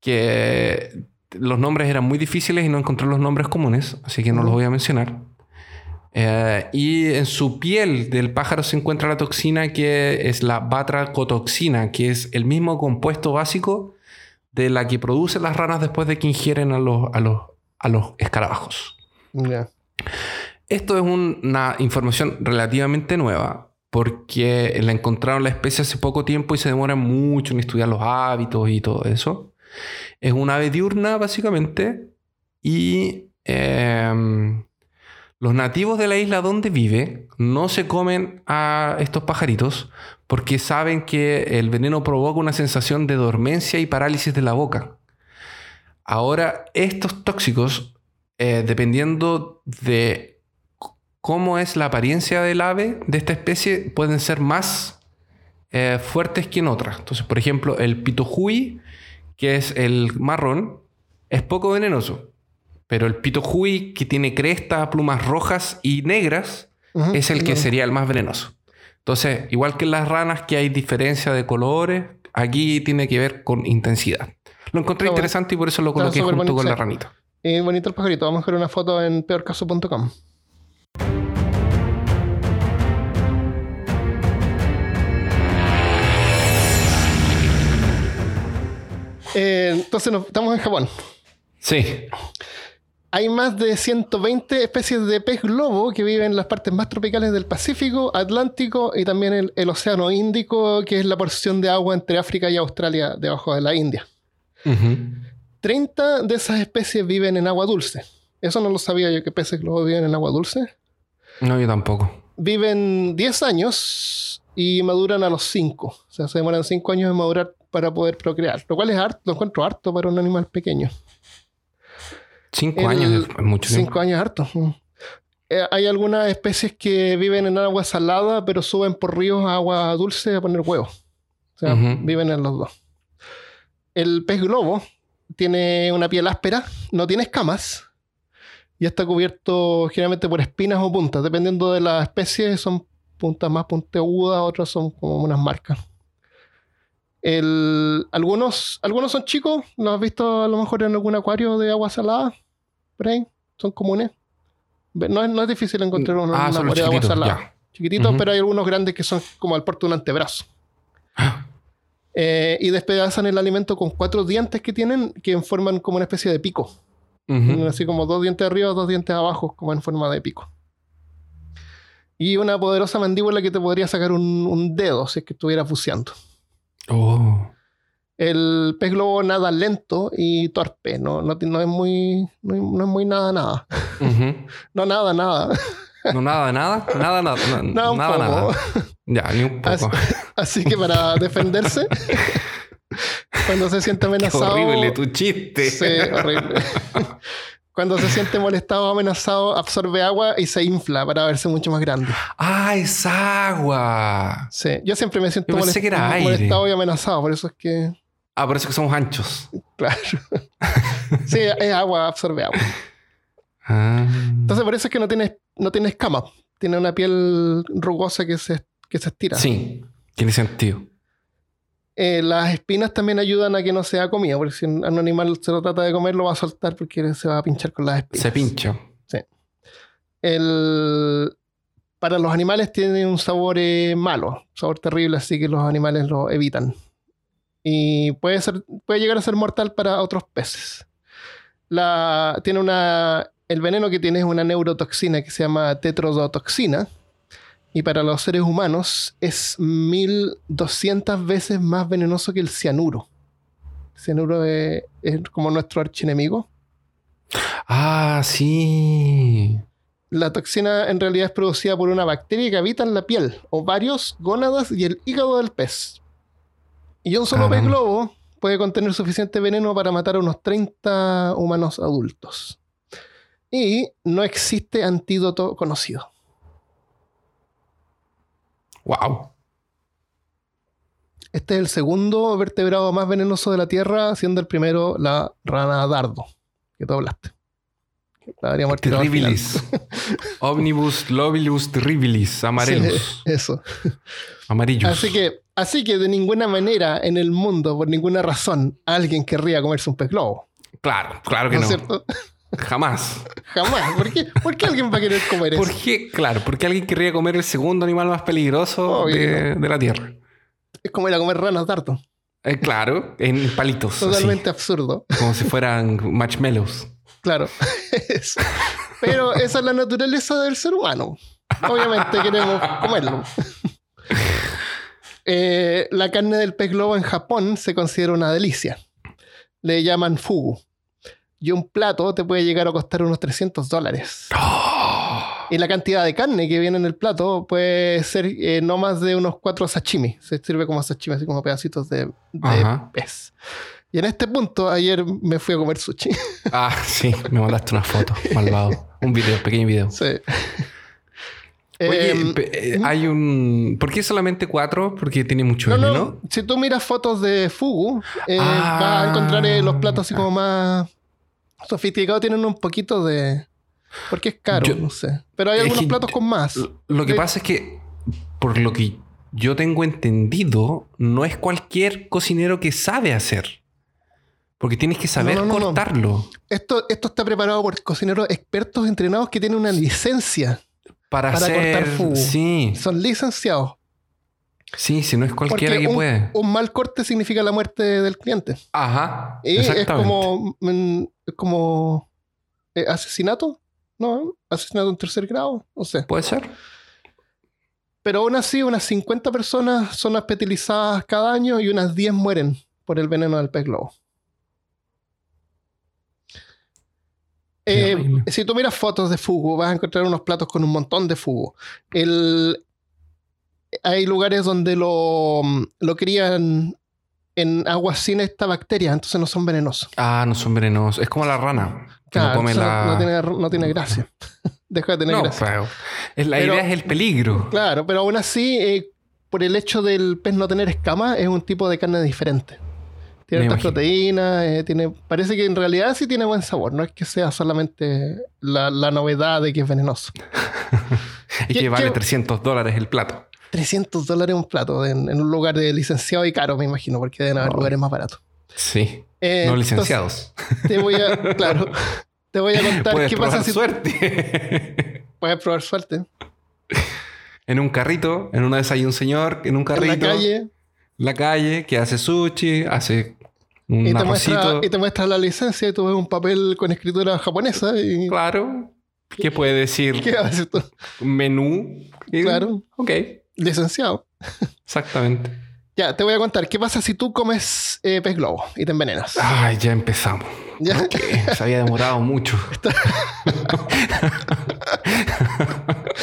que los nombres eran muy difíciles y no encontré los nombres comunes, así que no los voy a mencionar. Eh, y en su piel del pájaro se encuentra la toxina que es la batracotoxina, que es el mismo compuesto básico de la que producen las ranas después de que ingieren a los, a los, a los escarabajos. Esto es un- una información relativamente nueva porque la encontraron la especie hace poco tiempo y se demora mucho en estudiar los hábitos y todo eso. Es una ave diurna básicamente y em, los nativos de la isla donde vive no se comen a estos pajaritos porque saben que el veneno provoca una sensación de dormencia y parálisis de la boca. Ahora, estos tóxicos, eh, dependiendo de cómo es la apariencia del ave de esta especie, pueden ser más eh, fuertes que en otras. Entonces, por ejemplo, el pitojuy, que es el marrón, es poco venenoso. Pero el pitojuy, que tiene cresta, plumas rojas y negras, es el que sería el más venenoso. Entonces, igual que en las ranas, que hay diferencia de colores, aquí tiene que ver con intensidad. Lo encontré Está bueno. interesante y por eso lo coloqué junto bonito, con la ranita. Y bonito el pajarito. Vamos a ver una foto en peorcaso.com. Eh, entonces nos- estamos en Japón. Sí. Hay más de 120 especies de pez globo que viven en las partes más tropicales del Pacífico, Atlántico y también el, el Océano Índico, que es la porción de agua entre África y Australia debajo de la India. Ujú. 30 de esas especies viven en agua dulce. Eso no lo sabía yo que peces globo viven en agua dulce. No, yo tampoco. Viven 10 años y maduran a los 5. O sea, se demoran 5 años en madurar para poder procrear. Lo cual es harto, lo encuentro harto para un animal pequeño. Cinco El- años es mucho tiempo. Cinco años harto. Eh, hay algunas especies que viven en agua salada, pero suben por ríos a agua dulce a poner huevos. O sea, viven en los dos. El pez globo tiene una piel áspera, no tiene escamas y está cubierto generalmente por espinas o puntas. Dependiendo de la especie, son puntas más puntiagudas, otras son como unas marcas. El- algunos, algunos son chicos, los has visto a lo mejor en algún acuario de agua salada por ahí, son comunes. No es, no es difícil encontrar uno Ah, son una de agua chiquititos, pero hay algunos grandes que son como al porte de un antebrazo. Eh, y despedazan el alimento con cuatro dientes que tienen que forman como una especie de pico. Ujú. Así como dos dientes arriba, dos dientes abajo, como en forma de pico. Y una poderosa mandíbula que te podría sacar un, un dedo si es que estuvieras buceando. Oh. El pez globo nada lento y torpe, no, no, no es muy no, es- no es muy nada nada. No nada nada. No, nada, nada, nada, nada, na- Nada, nada. Ya, ni un poco. así que para defenderse, cuando se siente Qué amenazado. horrible tu chiste. Sí, horrible. Cuando se siente molestado o amenazado, absorbe agua y se infla para verse mucho más grande. Ah, es agua. Sí, yo siempre me siento molest- molestado y amenazado, por eso es que, Ah, por eso que somos anchos. claro. sí, es agua, absorbe agua. Ah. Entonces, por eso es que no tiene, no tiene escamas. Tiene una piel rugosa que se, que se estira. Sí, tiene sentido. Eh, las espinas también ayudan a que no sea comida, porque si un animal se lo trata de comer, lo va a soltar porque se va a pinchar con las espinas. Se pincha. El, para los animales tiene un sabor eh, malo, un sabor terrible, así que los animales lo evitan. Y puede, ser, puede llegar a ser mortal para otros peces. La, tiene una, el veneno que tiene es una neurotoxina que se llama tetrodotoxina. Y para los seres humanos es 1200 veces más venenoso que el cianuro. El cianuro es, es como nuestro archienemigo. Ah, sí. La toxina en realidad es producida por una bacteria que habita en la piel, ovarios, gónadas y el hígado del pez. Y un solo pez globo puede contener suficiente veneno para matar a unos 30 humanos adultos. Y no existe antídoto conocido. Wow. Este es el segundo vertebrado más venenoso de la Tierra, siendo el primero la rana dardo, que tú hablaste. La. Terribilis. Omnibus lobilus terribilis. Amarelos. Sí, eso. Amarillos. Así que, así que de ninguna manera en el mundo, por ninguna razón, alguien querría comerse un pez globo. Claro, claro que ¿No no. cierto? Jamás. Jamás. ¿Por qué, ¿Por qué alguien va a querer comer eso? ¿Por qué? Claro, porque alguien querría comer el segundo animal más peligroso de, de la Tierra. Es como ir a comer ranas dardo. Eh, claro, en palitos. así, Totalmente absurdo. como si fueran marshmallows. Claro. Eso. Pero esa es la naturaleza del ser humano. Obviamente queremos comerlo. Eh, la carne del pez globo en Japón se considera una delicia. Le llaman fugu. Y un plato te puede llegar a costar unos 300 dólares. Y la cantidad de carne que viene en el plato puede ser eh, no más de unos cuatro sashimi. Se sirve como sashimi, así como pedacitos de, de pez. Y en este punto, ayer me fui a comer sushi. Ah, sí, me mandaste una foto, malvado. Un video, pequeño video. Sí. Oye, Em, eh, hay un. ¿Por qué solamente cuatro? Porque tiene mucho no, veneno. no, si tú miras fotos de Fugu, eh, Ah. vas a encontrar eh, los platos así como más sofisticados. Tienen un poquito de. Porque es caro, Yo- no sé. Pero hay algunos que- platos con más. Lo que pasa es que, por lo que yo tengo entendido, no es cualquier cocinero que sabe hacer. Porque tienes que saber no, no. cortarlo Esto, esto está preparado por cocineros expertos entrenados que tienen una licencia. Para, Para hacer. cortar fugu. Sí, Son licenciados. sí, si no es cualquiera Porque que un, puede. un mal corte significa la muerte del cliente. Ajá. Y es como, mm, es como eh, asesinato, ¿no? Asesinato en tercer grado, no sé. Puede ser. Pero aún así, unas 50 personas son hospitalizadas cada año y unas 10 mueren por el veneno del pez globo. Eh, si tú miras fotos de fugu, vas a encontrar unos platos con un montón de fugu. El- hay lugares donde lo, lo crían en agua sin esta bacteria, entonces no son venenosos. Ah, no son venenosos. Es como la rana. Que Claro, no come la. no, tiene, no tiene gracia. Deja de tener No, gracia. pero la Pero- idea es el peligro. Claro, pero aún así, eh, por el hecho del pez no tener escamas, es un tipo de carne diferente. Tiene imagino. proteínas, eh, tiene, parece que en realidad sí tiene buen sabor, no es que sea solamente la, la novedad de que es venenoso. Y ¿Qué- que vale qué- 300 dólares el plato. 300 dólares un plato en, en un lugar de licenciado y caro, me imagino, porque deben haber lugares más baratos. Sí. Eh, no entonces, licenciados. Te voy a, claro, te voy a contar Puedes qué probar pasa si suerte. puedes probar suerte. en un carrito, en una de esas hay un señor en un En carrito. la calle, la calle que hace sushi, hace un Y te, muestra, arrocito. y te muestra la licencia y tú ves un papel con escritura japonesa y... Claro. ¿Qué puede decir? ¿Qué decir tú? Menú. Y- Claro. Ok, Licenciado. exactamente. Ya, te voy a contar. ¿Qué pasa si tú comes eh, pez globo y te envenenas? Ay, ya empezamos. Ya. Se había demorado mucho.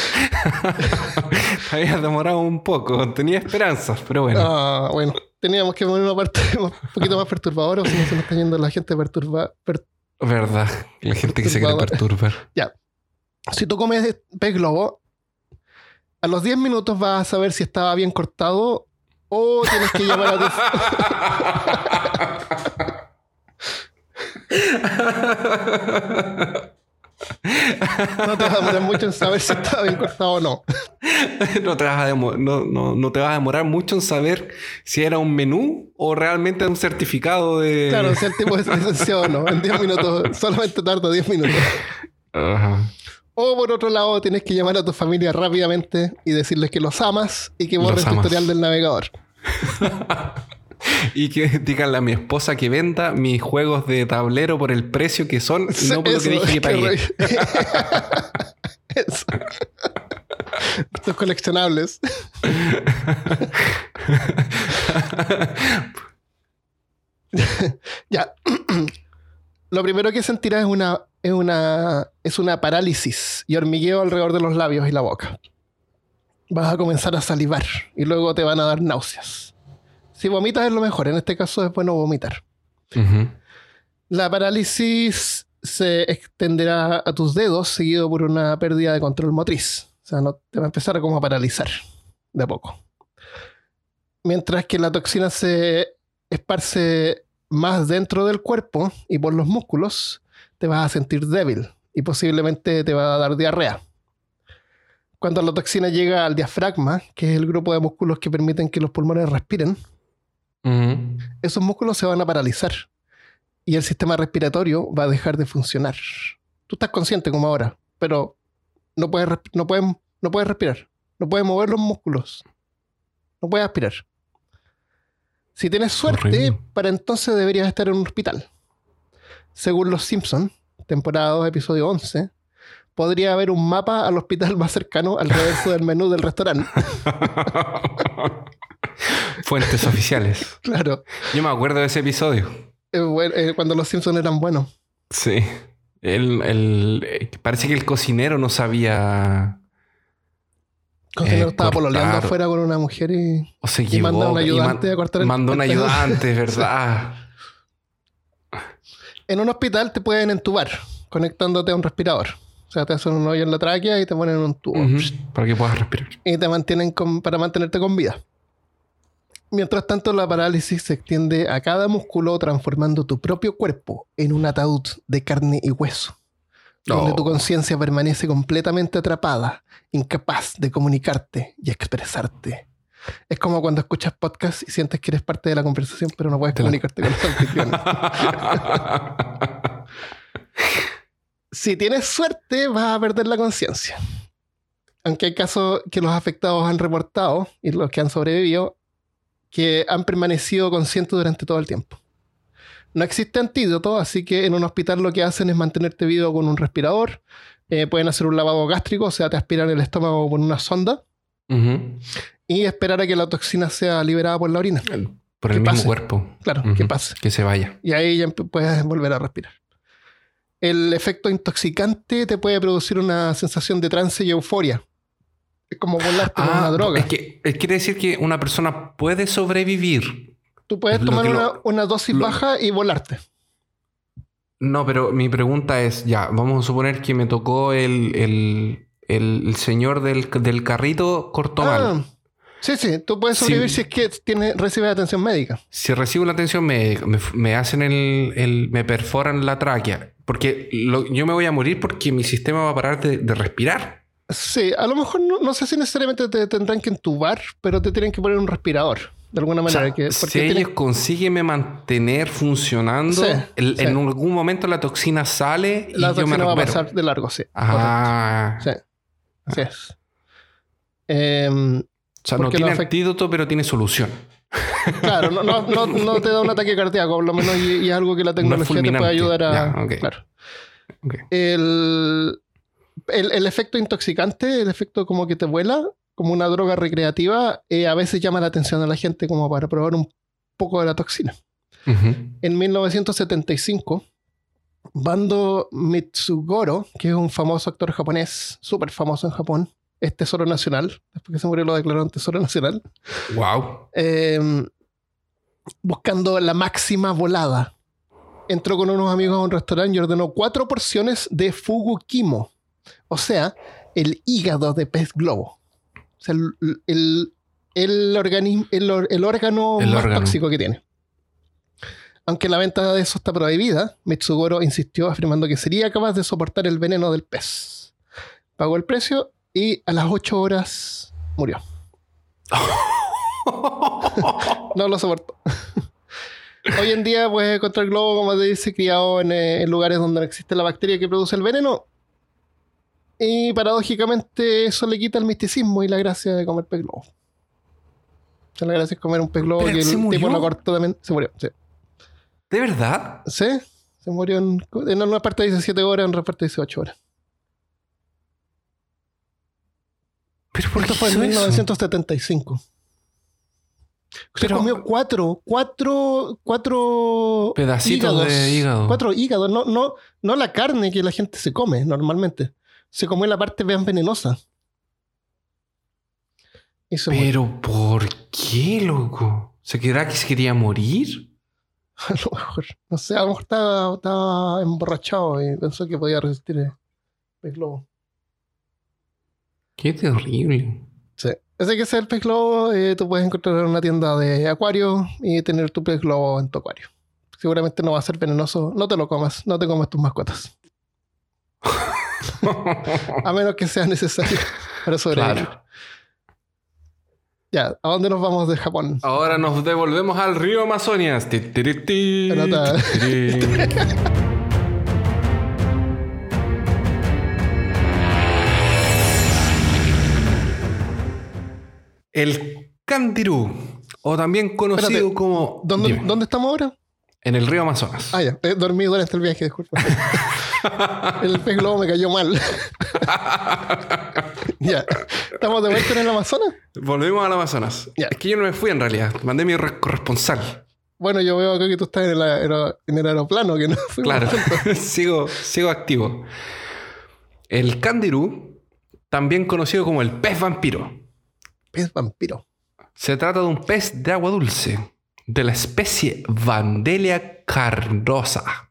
Se había demorado un poco. Tenía esperanzas, pero bueno. Ah, bueno, teníamos que poner una parte un poquito más perturbadora, o si no se nos está yendo la gente perturba. per- Verdad. La gente que se quiere perturbar. Ya. Si tú comes pez globo, a los 10 minutos vas a saber si estaba bien cortado o tienes que llamar a tu. No te vas a demorar mucho en saber si estaba bien cortado o no. no, te vas a demo- no, no- no te vas a demorar mucho en saber si era un menú o realmente un certificado de. Claro, si el tipo es licenciado o no. En 10 minutos, solamente tarda 10 minutos. Ajá. O por otro lado, tienes que llamar a tu familia rápidamente y decirles que los amas y que borren Los tu historial del navegador. Y que diganle a mi esposa que venda mis juegos de tablero por el precio que son y no por lo que dije que pagué. Eso. Estos coleccionables. ya. Lo primero que sentirás es una, es una, es una parálisis y hormigueo alrededor de los labios y la boca. Vas a comenzar a salivar y luego te van a dar náuseas. Si vomitas es lo mejor, en este caso es bueno vomitar. La parálisis se extenderá a tus dedos seguido por una pérdida de control motriz. O sea, no, te va a empezar a como a paralizar de a poco. Mientras que la toxina se esparce más dentro del cuerpo y por los músculos, te vas a sentir débil y posiblemente te va a dar diarrea. Cuando la toxina llega al diafragma, que es el grupo de músculos que permiten que los pulmones respiren, Esos músculos se van a paralizar y el sistema respiratorio va a dejar de funcionar. Tú estás consciente como ahora, pero no puedes, no puedes, no puedes respirar, no puedes mover los músculos, no puedes aspirar. Si tienes suerte, Horrible. para entonces deberías estar en un hospital. Según Los Simpsons, temporada 2, episodio 11, podría haber un mapa al hospital más cercano al reverso del menú del restaurante. Fuentes oficiales. claro, Yo me acuerdo de ese episodio. eh, bueno, eh, cuando Los Simpsons eran buenos. Sí. El, el- eh, parece que el cocinero no sabía Cocinero Eh, estaba pololeando cortar. afuera con una mujer y, o se y a un ayudante man- a cortar el Mandó un el ayudante, ¿verdad? En un hospital te pueden entubar conectándote a un respirador. O sea, te hacen un hoyo en la tráquea y te ponen un tubo. Para que puedas respirar. Y te mantienen con- para mantenerte con vida. Mientras tanto, la parálisis se extiende a cada músculo, transformando tu propio cuerpo en un ataúd de carne y hueso. Donde Oh. tu conciencia permanece completamente atrapada, incapaz de comunicarte y expresarte. Es como cuando escuchas podcast y sientes que eres parte de la conversación, pero no puedes comunicarte con los anfitriones. Si tienes suerte, vas a perder la conciencia. Aunque hay casos que los afectados han reportado, y los que han sobrevivido, que han permanecido conscientes durante todo el tiempo. No existe antídoto, así que en un hospital lo que hacen es mantenerte vivo con un respirador. eh, pueden hacer un lavado gástrico, o sea, te aspiran el estómago con una sonda y esperar a que la toxina sea liberada por la orina. Por el Que mismo pase. cuerpo. Claro, que pase. Que se vaya. Y ahí ya puedes volver a respirar. El efecto intoxicante te puede producir una sensación de trance y euforia. Es como volarte con una droga. Ah, Es que quiere decir que una persona puede sobrevivir. Tú puedes lo tomar una, lo- una dosis lo- baja y volarte. No, pero mi pregunta es, ya, vamos a suponer que me tocó el, el, el- señor del, del carrito cortó mal. Ah, sí, sí, tú puedes sobrevivir si es que tiene, recibes atención médica. Si recibo la atención médica, me, me hacen el, el- me perforan la tráquea, porque lo- yo me voy a morir porque mi sistema va a parar de, de respirar. Sí, a lo mejor no, no sé si necesariamente te tendrán que entubar, pero te tienen que poner un respirador. De alguna O sea, manera. que, si tienen- ellos consiguen mantener funcionando, Sí, el- sí. en algún momento la toxina sale y la yo me toxina va a pasar de largo, sí. Ah. Sí, así es. Em, o sea, no tiene antídoto, pero tiene solución. Claro, no, no, no, no te da un ataque cardíaco, por lo menos, y, y es algo que la tecnología te puede ayudar a. Ya, ok. Claro. El, el, el efecto intoxicante, el efecto como que te vuela, como una droga recreativa, eh, a veces llama la atención a la gente como para probar un poco de la toxina. En 1975, Bando Mitsugoro, que es un famoso actor japonés, súper famoso en Japón, es tesoro nacional, después que se murió lo declararon tesoro nacional, Wow. eh, buscando la máxima volada. Entró con unos amigos a un restaurante y ordenó cuatro porciones de fugu kimo, o sea, el hígado de pez globo. O sea, el, el, el organismo, el, or- el órgano El más órgano. tóxico que tiene. Aunque la venta de eso está prohibida, Mitsugoro insistió afirmando que sería capaz de soportar el veneno del pez. Pagó el precio y a las 8 horas murió. No lo soportó. Hoy en día puedes encontrar globo, como te dice, criado en, eh, en lugares donde no existe la bacteria que produce el veneno. Y paradójicamente eso le quita el misticismo y la gracia de comer pez globo. O sea, la gracia es comer un pez globo que el ¿se tipo lo cortó también. Se murió, sí. ¿De verdad? ¿Sí? Se murió en, en una parte dice 7 horas, en otra parte dice 8 horas. ¿Pero por Esto qué fue en hizo eso? 1975. Se Pero- comió cuatro, cuatro, cuatro Pedacitos de hígado. Cuatro hígados, no, no, no la carne que la gente se come normalmente. Se comió la parte bien venenosa. Murió. ¿Pero por qué, loco? ¿Se quedará que se quería morir? A lo mejor, no sé, a lo mejor estaba, estaba emborrachado y pensó que podía resistir el, pez globo. Qué terrible. Sí. Ese que sea el pez globo, eh, tú puedes encontrar en una tienda de acuario y tener tu pez globo en tu acuario. Seguramente no va a ser venenoso. No te lo comas, no te comas tus mascotas. A menos que sea necesario para sobrevivir. Claro. Ya, ¿a dónde nos vamos de Japón? Ahora nos devolvemos al río tiri. El candirú, o también conocido Espérate, como... ¿Dónde. ¿Dónde estamos ahora? En el río Amazonas. Ah, ya, he dormido durante el viaje, disculpa. el pez globo me cayó mal. ya, ¿estamos de vuelta en el Amazonas? Volvemos al Amazonas. Ya. Es que yo no me fui en realidad. Mandé mi re- corresponsal. Bueno, yo veo acá que tú estás en el, aero- en el aeroplano, que no Claro, sigo, sigo activo. El candirú, también conocido como el pez vampiro, Pez vampiro. se trata de un pez de agua dulce de la especie Vandelia carnosa,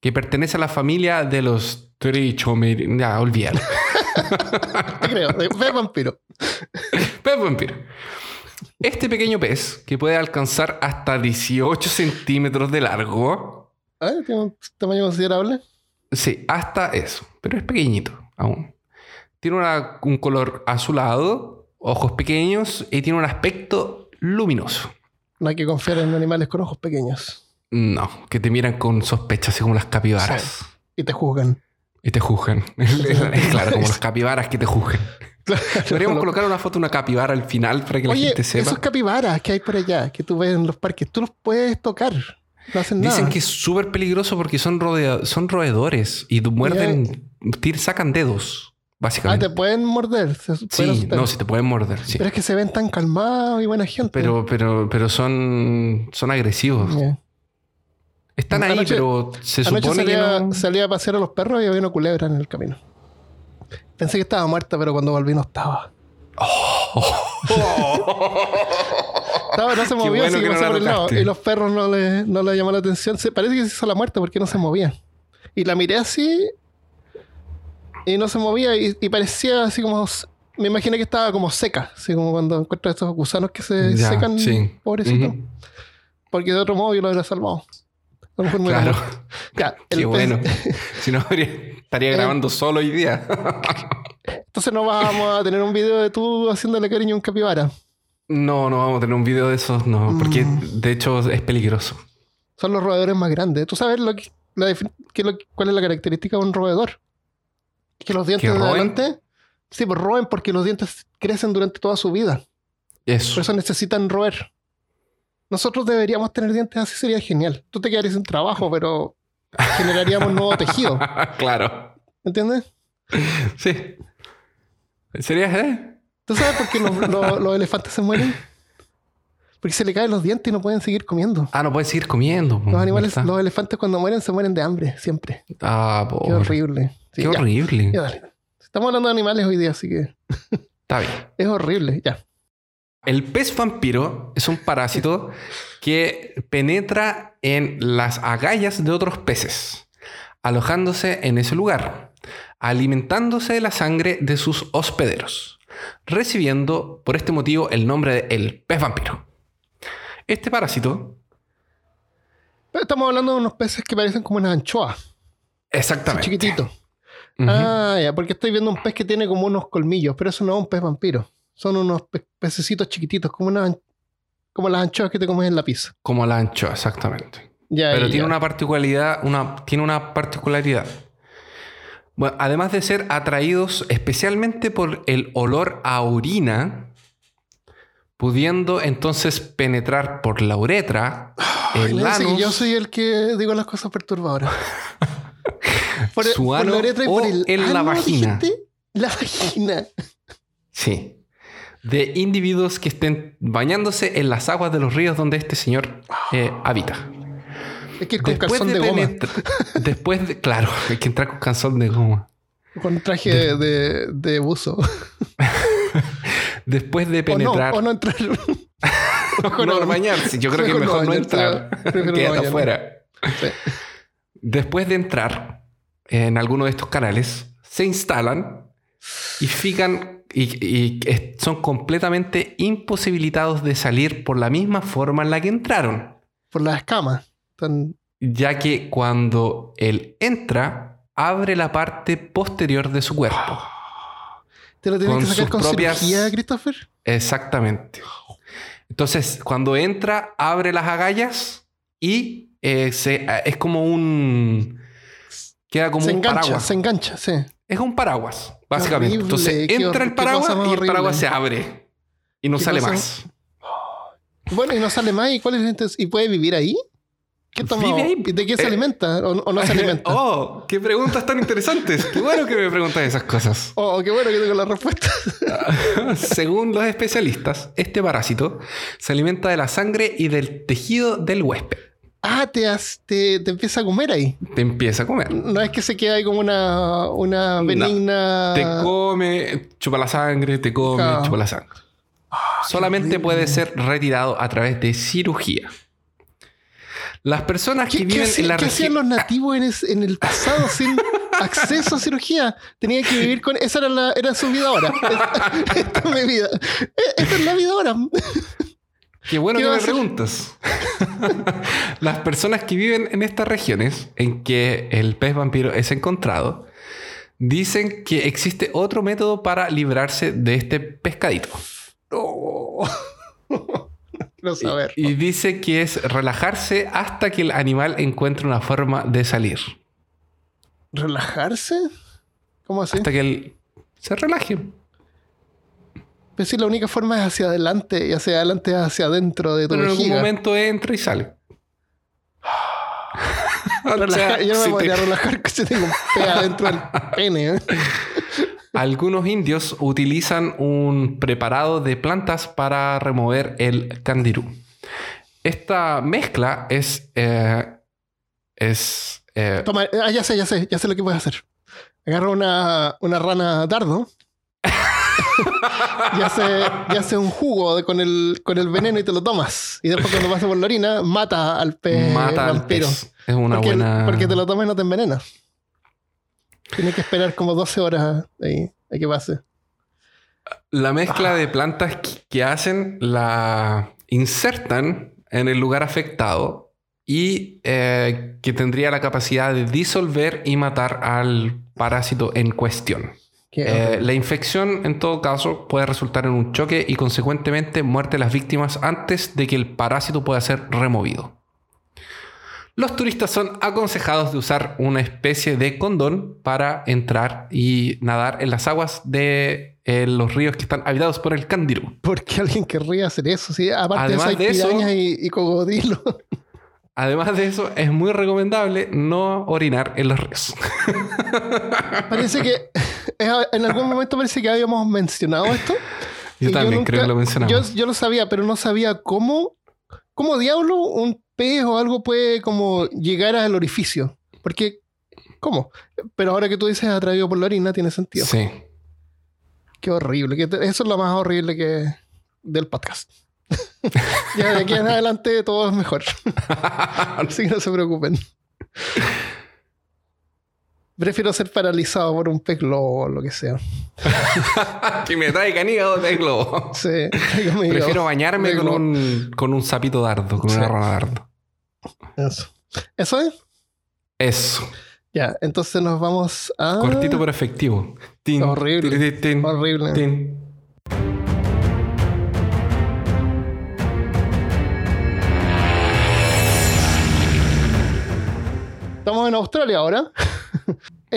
Que pertenece a la familia de los trichomir... Ya, olvídalo. Te creo, de pez vampiro. pez vampiro. Este pequeño pez, que puede alcanzar hasta 18 centímetros de largo, Ah, tiene un tamaño considerable. Sí, hasta eso, pero es pequeñito aún. Tiene una- un color azulado, ojos pequeños y tiene un aspecto luminoso. No hay que confiar en animales con ojos pequeños. No, que te miran con sospecha, así como las capibaras. Y te juzgan. Y te juzgan. claro, como las capibaras que te juzgan. Podríamos colocar una foto de una capibara al final para que la gente sepa. esos capibaras que hay por allá, que tú ves en los parques, tú los puedes tocar. No hacen nada. Dicen que es súper peligroso porque son, rodea- son roedores y muerden, sacan dedos, Ah, básicamente. te pueden morder. se sí, no, si te pueden morder, sí. Pero es que se ven tan calmados y buena gente. Pero, pero, pero son, son agresivos. Ya. Están ahí, Anoche- pero se supone que salía, no. salía a pasear a los perros y había una culebra en el camino. Pensé que estaba muerta, pero cuando volví no estaba. Estaba, no se movía, bueno así que que no por el lado. Y los perros no le, no le llamó la atención. Se, parece que se hizo la muerta porque no se movía. Y la miré así y no se movía y, y parecía así como... Me imaginé que estaba como seca, así como cuando encuentras estos gusanos que se Ya, secan, sí. pobrecito. Porque de otro modo yo lo hubiera salvado. A lo mejor me hubiera Claro. el Qué bueno. si no, estaría Eh. grabando solo hoy día. Entonces no vamos a tener un video de tú haciéndole cariño a un capibara. no, no vamos a tener un video de esos, no. Porque Mm. de hecho es peligroso. Son los roedores más grandes. ¿Tú sabes lo que, la lo cuál es la característica de un roedor? Que los dientes ¿Que de adelante... Sí, pues roen porque los dientes crecen durante toda su vida. Eso. Por eso necesitan roer. Nosotros deberíamos tener dientes así, sería genial. Tú te quedarías sin trabajo, pero generaríamos nuevo tejido. claro. ¿Entiendes? Sí. ¿Sería, eh? ¿Tú sabes por qué los, los- los elefantes se mueren? Porque se le caen los dientes y no pueden seguir comiendo. Ah, no puedes seguir comiendo. po, Los animales, ¿verdad? los elefantes cuando mueren se mueren de hambre, siempre. Ah, Qué pobre. horrible. Sí, Qué ya, horrible. ya, dale. Estamos hablando de animales hoy día, así que Está bien. es horrible. Ya. El pez vampiro es un parásito que penetra en las agallas de otros peces, alojándose en ese lugar, alimentándose de la sangre de sus hospederos, recibiendo por este motivo el nombre de el pez vampiro. Este parásito, estamos hablando de unos peces que parecen como unas anchoas, exactamente. chiquititos. Ujú. Ah, ya, porque estoy viendo un pez que tiene como unos colmillos, pero eso no es un pez vampiro. Son unos pe- pececitos chiquititos, como, una, como las anchoas que te comes en la pizza. Como la anchoa, exactamente. Ya, Pero ya, tiene una particularidad, una, tiene una particularidad. Bueno, además de ser atraídos especialmente por el olor a orina, pudiendo entonces penetrar por la uretra, el anus, yo soy el que digo las cosas perturbadoras. Por, ano la uretra y por el en la vagina. dijiste. La vagina. sí, de individuos que estén bañándose en las aguas de los ríos donde este señor eh, habita. Es que ir con Después calzón de, de, goma, después de, claro, hay que entrar con calzón de goma. con traje de, de- de buzo. Después de O no, penetrar. o no entrar. Mejor no bañarse. Yo creo que Mejor no mejor no entrar. no Quédate afuera. Sí. Después de entrar en alguno de estos canales, se instalan y fijan y, son completamente imposibilitados de salir por la misma forma en la que entraron. Por las escamas. Ya que cuando él entra, abre la parte posterior de su cuerpo. ¿Te lo tienes Con que sacar con propias- cirugía, Christopher? Exactamente. Entonces, cuando entra, abre las agallas y eh, se- es como un. Queda como se un engancha, paraguas. se engancha, sí. Es un paraguas, básicamente. horrible, Entonces entra el paraguas y el paraguas se abre. Y no sale cosa- más. Bueno, y no sale más. ¿Y cuál es? ¿Y puede vivir ahí? ¿Qué toma? Vive ahí. ¿Y ¿De qué se Eh, alimenta? ¿O, o no se alimenta? oh, qué preguntas tan interesantes. Qué bueno que me preguntas esas cosas. Oh, qué bueno que tengo la respuesta. Según los especialistas, este parásito se alimenta de la sangre y del tejido del huésped. Ah, te, has- te, te empieza a comer ahí. Te empieza a comer. No es que se queda ahí como una, una No. benigna. Te come, chupa la sangre, te come, chupa la sangre. Solamente puede ser retirado a través de cirugía. Las personas que ¿Qué, qué viven hacían- en la qué hacían región. los nativos en, es- en el pasado sin acceso a cirugía? Tenían que vivir con... Esa era, la, era su vida ahora. Esta, esta es mi vida. Eh, Esta es la vida ahora. Qué bueno ¿Qué que me preguntas. Las personas que viven en estas regiones en que el pez vampiro es encontrado dicen que existe otro método para librarse de este pescadito. No. Quiero saber. Y, y dice que es relajarse hasta que el animal encuentre una forma de salir. ¿Relajarse? ¿Cómo así? Hasta que él se relaje. Pues sí, la única forma es hacia adelante y hacia adelante es hacia adentro de tu Pero en algún vejiga. momento entra y sale. O sea, yo no me si te- podría relajar que se tengo un pez adentro del pene. ¿eh? Algunos indios utilizan un preparado de plantas para remover el candirú. Esta mezcla es. eh, es. eh, Toma, ah, ya sé, ya sé, ya sé lo que puedes hacer. Agarra una, una rana dardo y hace, y hace un jugo de- con, el, con el veneno y te lo tomas. Y después cuando pasa por la orina, mata al pez mata al vampiro. pez. Es una porque, buena. porque te lo tomas y no te envenenas. Tienes que esperar como 12 horas ahí a que pase. La mezcla Ah. de plantas que- que hacen la insertan en el lugar afectado y eh, que tendría la capacidad de disolver y matar al parásito en cuestión. Eh, horrible. la infección, en todo caso, puede resultar en un choque y consecuentemente muerte de las víctimas antes de que el parásito pueda ser removido. los turistas son aconsejados de usar una especie de condón para entrar y nadar en las aguas de eh, los ríos que están habitados por el candiru. ¿Por qué alguien querría hacer eso? Aparte Además de de eso, hay y cocodrilos. Además de eso, es muy recomendable no orinar en los ríos. Parece que en algún momento parece que habíamos mencionado esto. Yo también creo que lo mencionamos. Yo, yo lo sabía, pero no sabía cómo, cómo diablo un pez o algo puede como llegar al orificio. Porque, ¿cómo? Pero ahora que tú dices atraído por la orina, tiene sentido. Sí. Qué horrible. eso es lo más horrible que del podcast. ya de aquí en adelante todo es mejor. Así que no se preocupen. Prefiero ser paralizado por un pez globo o lo que sea. que me traigan hígado de globo. Sí, Prefiero bañarme con un, con un sapito dardo, con Sí. una rana dardo. Eso. ¿Eso es? Eso. Ya, entonces nos vamos a. Cortito pero efectivo. Tin, Horrible. tin, tin, tin, Horrible. Estamos en Australia ahora.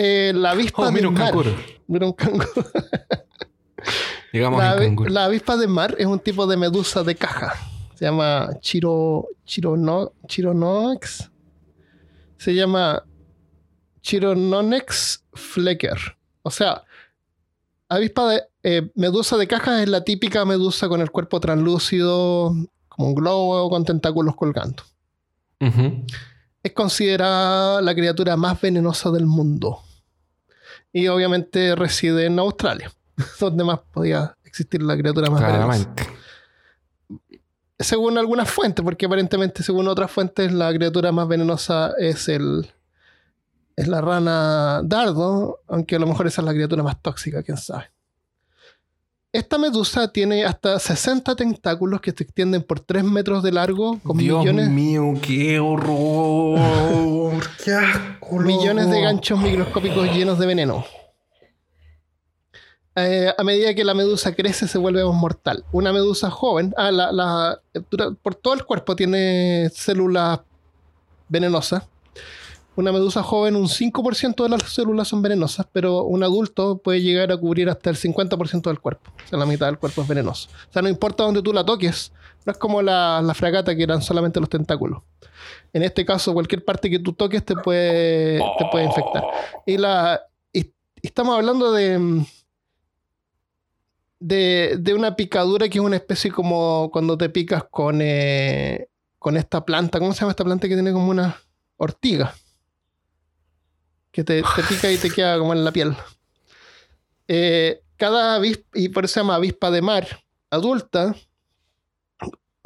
Eh, la avispa Oh, de mira un mar. canguro. Mira un canguro. Llegamos La, canguro. la avispa de mar es un tipo de medusa de caja. Se llama Chiro, Chirono, Chirononex. Se llama Chirononex flecker. O sea, avispa de eh, medusa de caja es la típica medusa con el cuerpo translúcido, como un globo con tentáculos colgando. Es considerada la criatura más venenosa del mundo. Y obviamente reside en Australia, donde más podía existir la criatura más venenosa. Claramente. Según algunas fuentes, porque aparentemente según otras fuentes la criatura más venenosa es el es la rana dardo, aunque a lo mejor esa es la criatura más tóxica, quién sabe. Esta medusa tiene hasta 60 tentáculos que se extienden por 3 metros de largo, con Dios millones, mío, qué horror. qué asco. millones de ganchos microscópicos llenos de veneno. Eh, a medida que la medusa crece se vuelve más mortal. Una medusa joven, ah, la, la- dura- por todo el cuerpo tiene células venenosas. Una medusa joven, un 5% de las células son venenosas, pero un adulto puede llegar a cubrir hasta el 50% del cuerpo. O sea, la mitad del cuerpo es venenoso. O sea, no importa dónde tú la toques, no es como la, la fragata que eran solamente los tentáculos. En este caso, cualquier parte que tú toques te puede, infectar. Y, la, estamos hablando de, de, de una picadura que es una especie como cuando te picas con, eh, con esta planta. ¿Cómo se llama esta planta que tiene como una ortiga? Que te, te pica y te queda como en la piel. Eh, cada avispa, y por eso se llama avispa de mar adulta,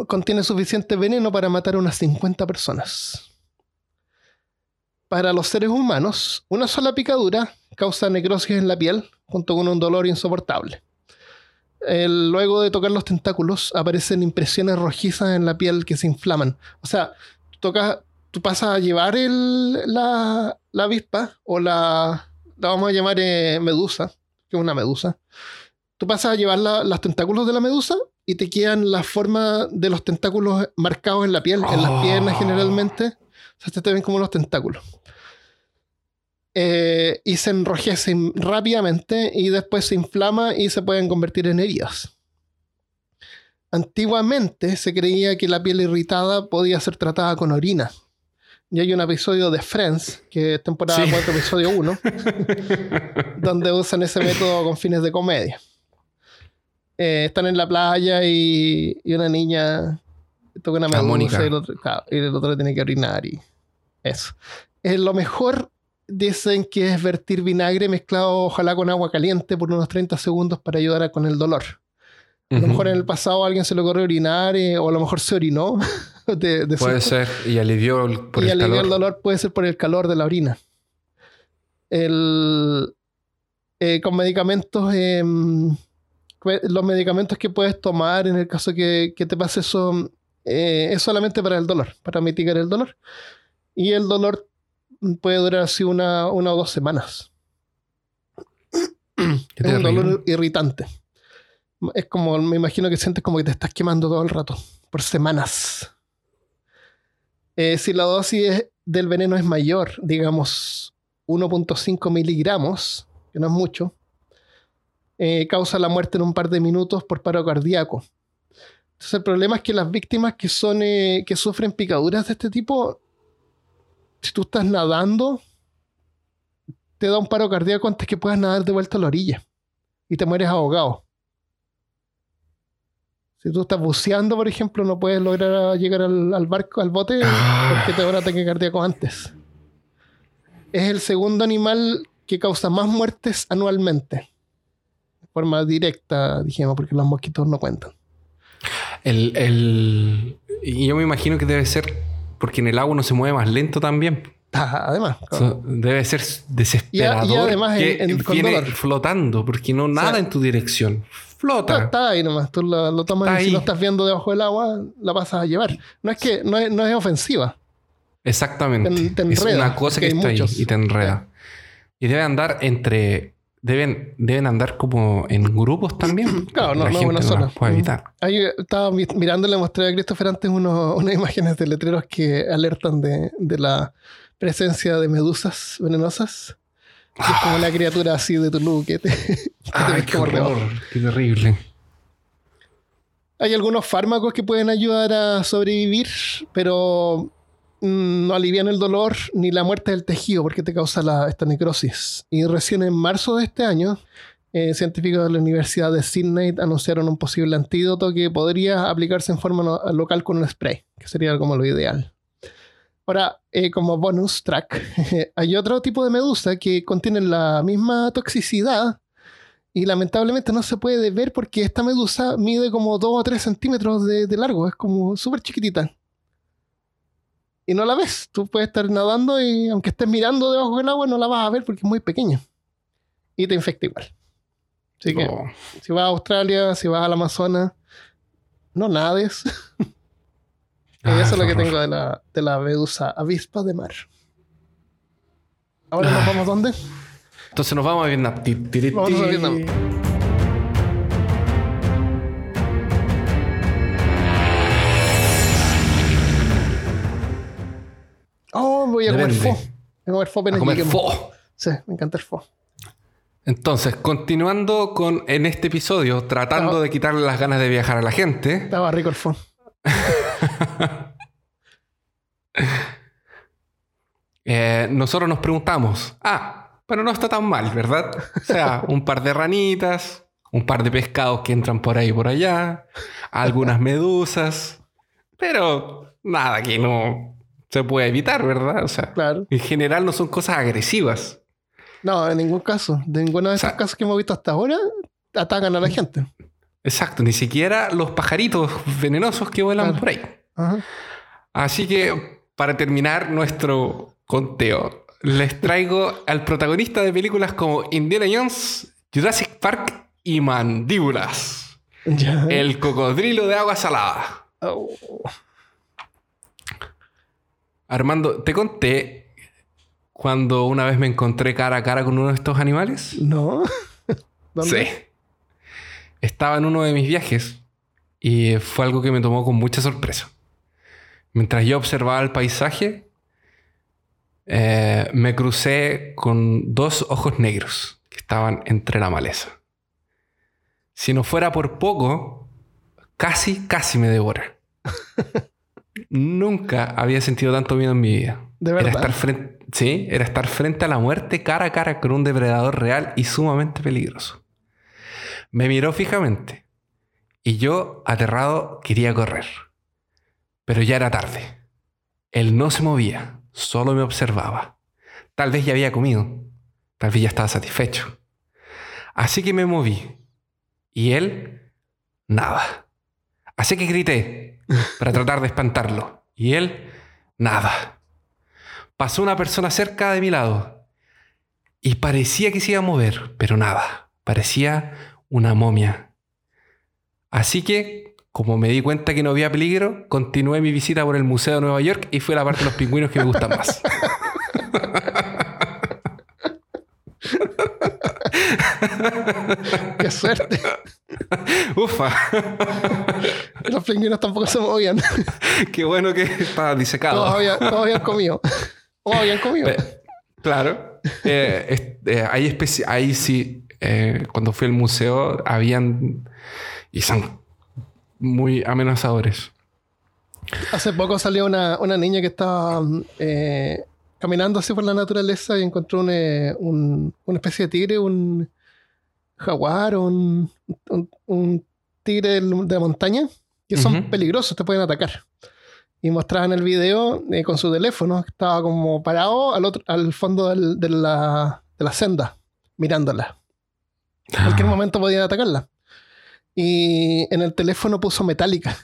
contiene suficiente veneno para matar a unas 50 personas. Para los seres humanos, una sola picadura causa necrosis en la piel junto con un dolor insoportable. Luego de tocar los tentáculos aparecen impresiones rojizas en la piel que se inflaman. O sea, tocas, tú pasas a llevar el- la, la avispa o la, la vamos a llamar eh, medusa, que es una medusa. Tú pasas a llevar la- los tentáculos de la medusa y te quedan la forma de los tentáculos marcados en la piel, en las Oh. piernas generalmente. O sea, te ven como los tentáculos. Eh, y se enrojecen rápidamente y después se inflama y se pueden convertir en heridas. Antiguamente se creía que la piel irritada podía ser tratada con orina. Y hay un episodio de Friends, que es temporada Sí. 4, episodio 1, donde usan ese método con fines de comedia. Eh, están en la playa y, y una niña toca una Mónica. medusa y el, otro, claro, y el otro tiene que orinar y eso. Eh, lo mejor dicen que es vertir vinagre mezclado ojalá con agua caliente por unos 30 segundos para ayudar a- con el dolor. A lo mejor en el pasado a alguien se le ocurrió orinar eh, o a lo mejor se orinó. De, de Puede ser. Y alivió el, por y el calor. el dolor puede ser por el calor de la orina. El, eh, con medicamentos, em, cue- los medicamentos que puedes tomar en el caso que, que te pase eso eh, es solamente para el dolor, para mitigar el dolor. Y el dolor puede durar así una, una o dos semanas. Es un dolor irritante. Es como, me imagino que sientes como que te estás quemando todo el rato, por semanas. Eh, si la dosis del veneno es mayor, digamos 1.5 miligramos, que no es mucho, eh, causa la muerte en un par de minutos por paro cardíaco. Entonces el problema es que las víctimas que son eh, que sufren picaduras de este tipo, si tú estás nadando, te da un paro cardíaco antes que puedas nadar de vuelta a la orilla y te mueres ahogado. Si tú estás buceando, por ejemplo, no puedes lograr llegar al, barco, al bote, porque te da un ataque cardíaco antes. Es el segundo animal que causa más muertes anualmente. De forma directa, dijimos, porque los mosquitos no cuentan. El, el... Y yo me imagino que debe ser porque en el agua no se mueve más lento también. Ah, además. debe ser desesperador y, además que viene flotando, porque no nada en tu dirección flota. Está, ahí nomás. Tú lo, tomas y si lo estás viendo debajo del agua, la pasas a llevar. No es que no es, no es ofensiva. Exactamente. es una cosa que está ahí y te enreda. Y debe andar entre. Deben, deben andar como en grupos también. claro, no, no una sola. Puede evitar. Ahí estaba mirando, le mostré a Christopher antes unas imágenes de letreros que alertan de, de la presencia de medusas venenosas es como la criatura así de tu que te, Ay, qué horror, qué terrible. Hay algunos fármacos que pueden ayudar a sobrevivir, pero mm, no alivian el dolor ni la muerte del tejido porque te causa la, esta necrosis. Y recién en marzo de este año, eh, científicos de la Universidad de Sydney anunciaron un posible antídoto que podría aplicarse en forma local con un spray, que sería como lo ideal. Ahora, eh, como bonus track, hay otro tipo de medusa que contienen la misma toxicidad y lamentablemente no se puede ver porque esta medusa mide como 2 o 3 centímetros de, largo, es como súper chiquitita. Y no la ves, tú puedes estar nadando y aunque estés mirando debajo del agua no la vas a ver porque es muy pequeña. Y te infecta igual. Así que oh. si vas a Australia, si vas al Amazonas, no nades. Ah, eso es lo que tengo de la, de la medusa avispa de mar. Ahora nos vamos dónde? Entonces nos vamos a Vietnam. Vamos a Vietnam. Oh, voy a comer fo. Voy a comer fo a comer fo. Sí, me encanta el fo. Entonces, continuando con en este episodio, tratando de quitarle las ganas de viajar a la gente. Estaba rico el fo. Eh, nosotros nos preguntamos, ah, pero no está tan mal, ¿verdad? O sea, un par de ranitas, un par de pescados que entran por ahí y por allá, algunas medusas, pero nada que no se puede evitar, ¿verdad? O sea, en general no son cosas agresivas. No, en ningún caso. De ninguno de esos casos que hemos visto hasta ahora, atacan a la gente. Exacto, ni siquiera los pajaritos venenosos que vuelan por ahí. Así que, para terminar nuestro conteo, les traigo al protagonista de películas como Indiana Jones, Jurassic Park y Mandíbulas. El cocodrilo de agua salada. Oh. Armando, ¿te conté cuando una vez me encontré cara a cara con uno de estos animales? No. Sí. Estaba en uno de mis viajes y fue algo que me tomó con mucha sorpresa. Mientras yo observaba el paisaje, eh, me crucé con dos ojos negros que estaban entre la maleza. Si no fuera por poco, casi, casi me devora. Nunca había sentido tanto miedo en mi vida. De verdad. Era estar frente, sí, era estar frente a la muerte cara a cara con un depredador real y sumamente peligroso. Me miró fijamente y yo, aterrado, quería correr. Pero ya era tarde. Él no se movía, solo me observaba. Tal vez ya había comido, tal vez ya estaba satisfecho. Así que me moví. Y él, nada. Así que grité para tratar de espantarlo. Y él, nada. Pasó una persona cerca de mi lado. Y parecía que se iba a mover, pero nada. Parecía una momia. Así que, como me di cuenta que no había peligro, continué mi visita por el Museo de Nueva York y fue la parte de los pingüinos que me gustan más. ¡Qué suerte! Ufa. Los, pingüinos tampoco se movían. Qué bueno que estaba disecado. Todos habían, todos habían comido. O habían comido. Claro. Eh, eh, hay ahí sí, eh, cuando fui al museo, habían. Y son muy amenazadores. Hace poco salió una, una niña que estaba eh, caminando así por la naturaleza y encontró un, eh, un- una especie de tigre, un jaguar un, un- tigre de montaña, que son peligrosos, te pueden atacar. Y mostraban el video eh, con su teléfono, que estaba como parado al, otro, al fondo del- de, la, de la senda, mirándola. En Ah. cualquier momento podían atacarla. Y en el teléfono puso metálica.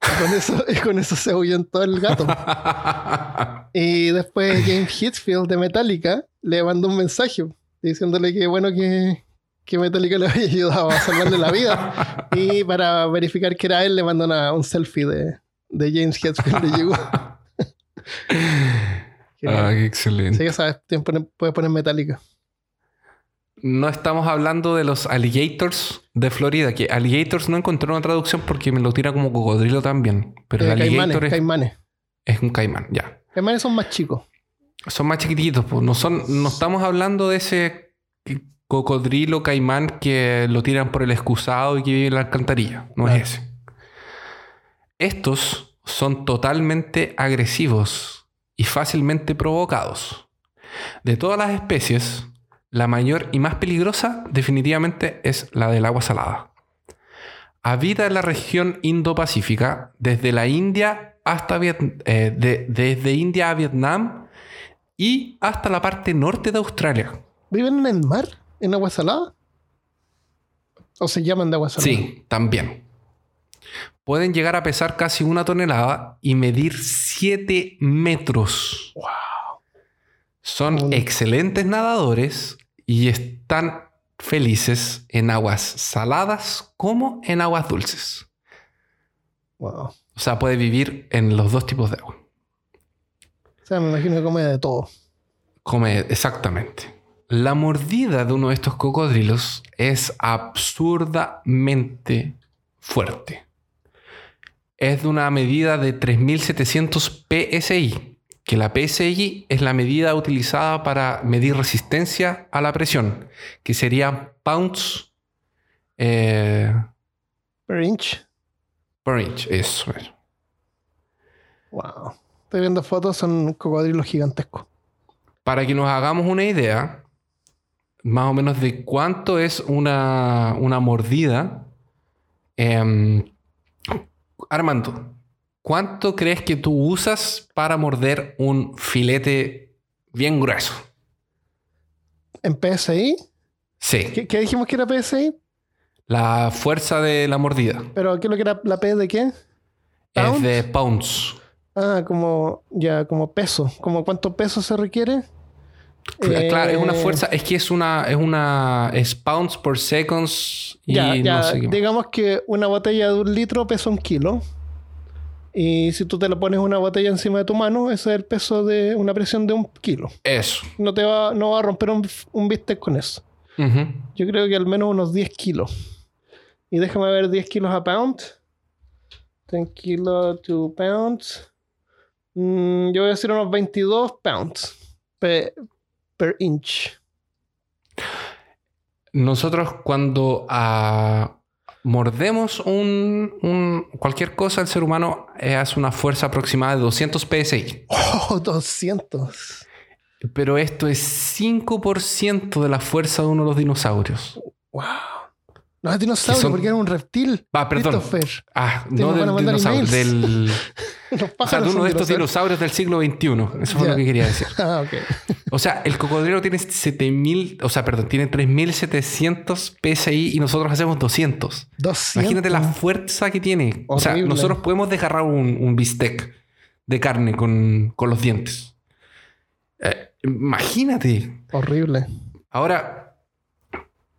Con eso, con eso se ahuyentó el gato. Y después James Hetfield de Metallica le mandó un mensaje diciéndole que bueno que, que Metallica le había ayudado a salvarle la vida. Y para verificar que era él, le mandó una- un selfie de, de James Hetfield de Yugo. Ah, qué excelente. Sí, ya sabes, puedes poner Metallica. No estamos hablando de los alligators de Florida, que alligators no encontré una traducción porque me lo tira como cocodrilo también. Pero Eh, el caimanes, alligator es, caimanes. es un caimán, ya. Caimanes son más chicos. Son más chiquititos, pues. No, son, no estamos hablando de ese cocodrilo caimán que lo tiran por el excusado y que vive en la alcantarilla. No Claro. es ese. Estos son totalmente agresivos y fácilmente provocados. De todas las especies, la mayor y más peligrosa definitivamente es la del agua salada. Habita en la región Indo-Pacífica, desde la India hasta Viet- eh, de- desde India a Vietnam y hasta la parte norte de Australia. ¿Viven en el mar? ¿En agua salada? ¿O se llaman de agua salada? Sí, también. Pueden llegar a pesar casi una tonelada y medir 7 metros. Wow. Son excelentes nadadores y están felices en aguas saladas como en aguas dulces. Wow. O sea, puede vivir en los dos tipos de agua. O sea, me imagino que come de todo. Come exactamente. La mordida de uno de estos cocodrilos es absurdamente fuerte. Es de una medida de 3700 PSI, que la PSI es la medida utilizada para medir resistencia a la presión, que sería pounds eh, Per inch. per inch. Eso es. Wow. Estoy viendo fotos, son cocodrilos gigantescos. Para que nos hagamos una idea, más o menos de cuánto es una, una mordida. em, Armando, ¿cuánto crees que tú usas para morder un filete bien grueso? ¿En PSI? Sí, ¿Qué, qué dijimos que era PSI? la fuerza de la mordida ¿Pero qué es lo que era la P de qué? es de pounds. Ah, como, ya, como peso. ¿Como cuánto peso se requiere? Claro, es una Eh, fuerza, es que es una, es una, es pounds per seconds y Ya, ya, no sé qué. digamos que una botella de un litro pesa un kilo. Y si tú te le pones una botella encima de tu mano, ese es el peso de una presión de un kilo. Eso. No te va, no va a romper un, un bistec con eso. Yo creo que al menos unos 10 kilos. Y déjame ver 10 kilos a pound. 10 kilos to pounds. Mm, yo voy a decir unos 22 pounds per, per inch. Nosotros cuando ah, mordemos un, un- cualquier cosa, el ser humano hace una fuerza aproximada de 200 PSI. Oh, 200. Pero esto es 5% de la fuerza de uno de los dinosaurios. Wow. No es dinosaurio son- porque era un reptil. Ah, perdón. Christopher. Ah, no del dinosaurio, del... Los O sea, de uno de estos dinosaurios. del siglo XXI. Eso fue lo que quería decir. Ah, ok. O sea, el cocodrilo tiene 7000, o sea, perdón, tiene 3700 PSI y nosotros hacemos 200. 200. Imagínate la fuerza que tiene. O sea, nosotros podemos desgarrar un, un bistec de carne con, con los dientes. Eh, imagínate. Horrible. Ahora,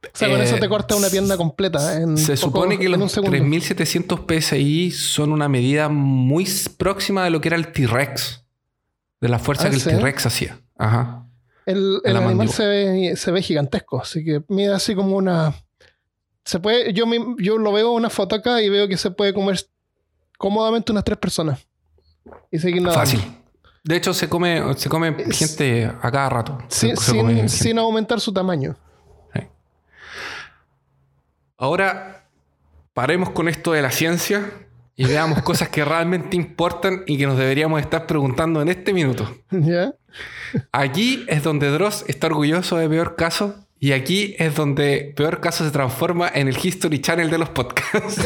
O sea, con Eh, eso te corta una pierna completa. En se poco- supone que en los segundo. 3700 PSI son una medida muy próxima de lo que era el T-Rex. De la fuerza Ah, que el. T-Rex hacía. Ajá. El, en animal se ve, se ve gigantesco, así que mide así como una Se puede, yo, me- yo lo veo una foto acá y veo que se puede comer cómodamente unas tres personas. Y seguir nadando. Fácil. De hecho, se come, se come Es- gente a cada rato. Sin, Se- se come sin, gente. sin aumentar su tamaño. Ahora, paremos con esto de la ciencia y veamos cosas que realmente importan y que nos deberíamos estar preguntando en este minuto. ¿Ya? Aquí es donde Dross está orgulloso de Peor Caso y aquí es donde Peor Caso se transforma en el History Channel de los podcasts.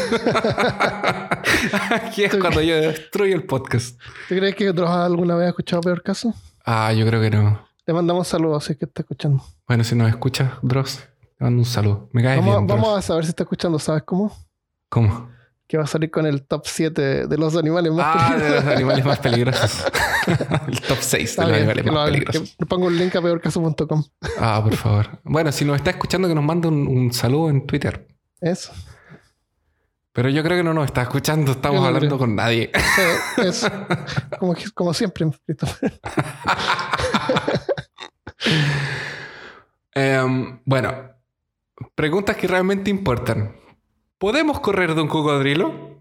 aquí es cuando yo destruyo el podcast. ¿Tú crees que otros alguna vez ha escuchado peor caso? Ah, yo creo que no. Le mandamos saludos si es que está escuchando. Bueno, si nos escuchas, Dross, te mando un saludo. Me caes Vamos, bien, vamos a saber si está escuchando, ¿sabes cómo? ¿Cómo? Que va a salir con el top 7 de los animales más Ah, de peligrosos. los animales más peligrosos. el top 6 de los bien, animales más peligrosos. que pongo un link a peorcaso.com. Ah, por favor. Bueno, si nos está escuchando, que nos mande un, un saludo en Twitter. Eso. Pero yo creo que no nos está escuchando, estamos no hablando creo. con nadie. Sí, eso. Como, como siempre. Em, bueno, preguntas que realmente importan. ¿Podemos correr de un cocodrilo?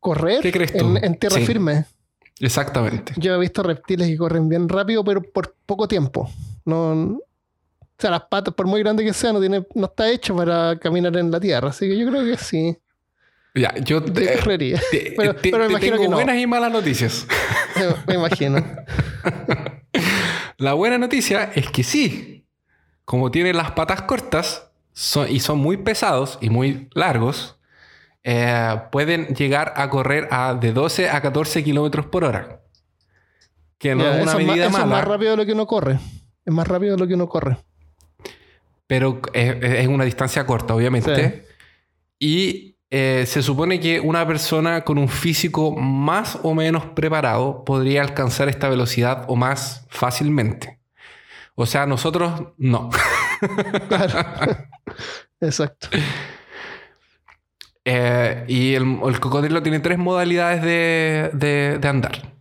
Correr ¿Qué crees tú? En, en tierra Sí. firme. Exactamente. Yo he visto reptiles que corren bien rápido, pero por poco tiempo. No, o sea, las patas, por muy grande que sea, no, tiene, no está hecho para caminar en la tierra. Así que yo creo que sí. Ya, yo correría. te- pero- te- pero me imagino tengo que no. buenas y malas noticias. me imagino. La buena noticia es que sí. Como tienen las patas cortas son- y son muy pesados y muy largos, eh, pueden llegar a correr a de 12 a 14 kilómetros por hora. Que no es una es más- medida eso es mala, más rápido de lo que uno corre. Es más rápido de lo que uno corre. pero es, es una distancia corta, obviamente. Y eh, se supone que una persona con un físico más o menos preparado podría alcanzar esta velocidad o más fácilmente. O sea, nosotros no. Claro. Exacto. Eh, y el, el cocodrilo tiene tres modalidades de, de- de andar.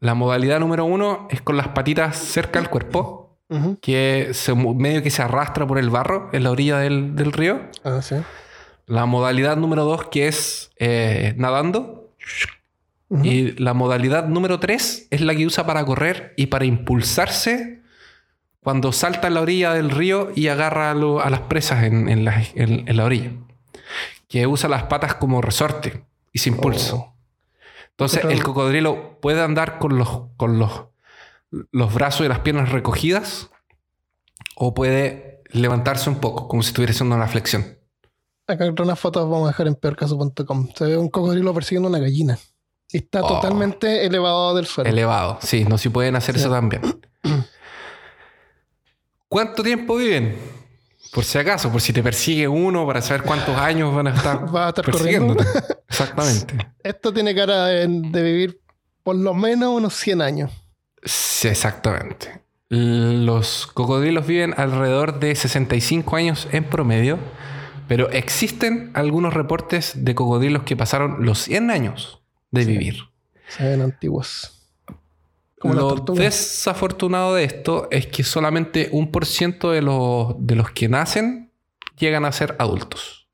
La modalidad número uno es con las patitas cerca del cuerpo, que se medio que se arrastra por el barro en la orilla del, del río. Ah, sí. La modalidad número dos que es eh, nadando. Y la modalidad número tres es la que usa para correr y para impulsarse cuando salta en la orilla del río y agarra a, lo- a las presas en, en la, en- en la orilla. Que usa las patas como resorte y se impulsa. Oh. Entonces el cocodrilo puede andar con los, con los, los brazos y las piernas recogidas o puede levantarse un poco, como si estuviera haciendo una flexión. Acá unas fotos vamos a dejar en peorcaso.com. Se ve un cocodrilo persiguiendo una gallina. Está Oh. totalmente elevado del suelo. Elevado, sí, no si pueden hacer Sí. eso también. ¿Cuánto tiempo viven? Por si acaso, por si te persigue uno para saber cuántos años van a estar, Va a estar persiguiéndote. Exactamente. Esto tiene cara de, de vivir por lo menos unos 100 años. Sí, exactamente. Los cocodrilos viven alrededor de 65 años en promedio, pero existen algunos reportes de cocodrilos que pasaron los 100 años de vivir. Se ven antiguos. Como Lo desafortunado de esto es que solamente un por ciento de los, de los que nacen llegan a ser adultos.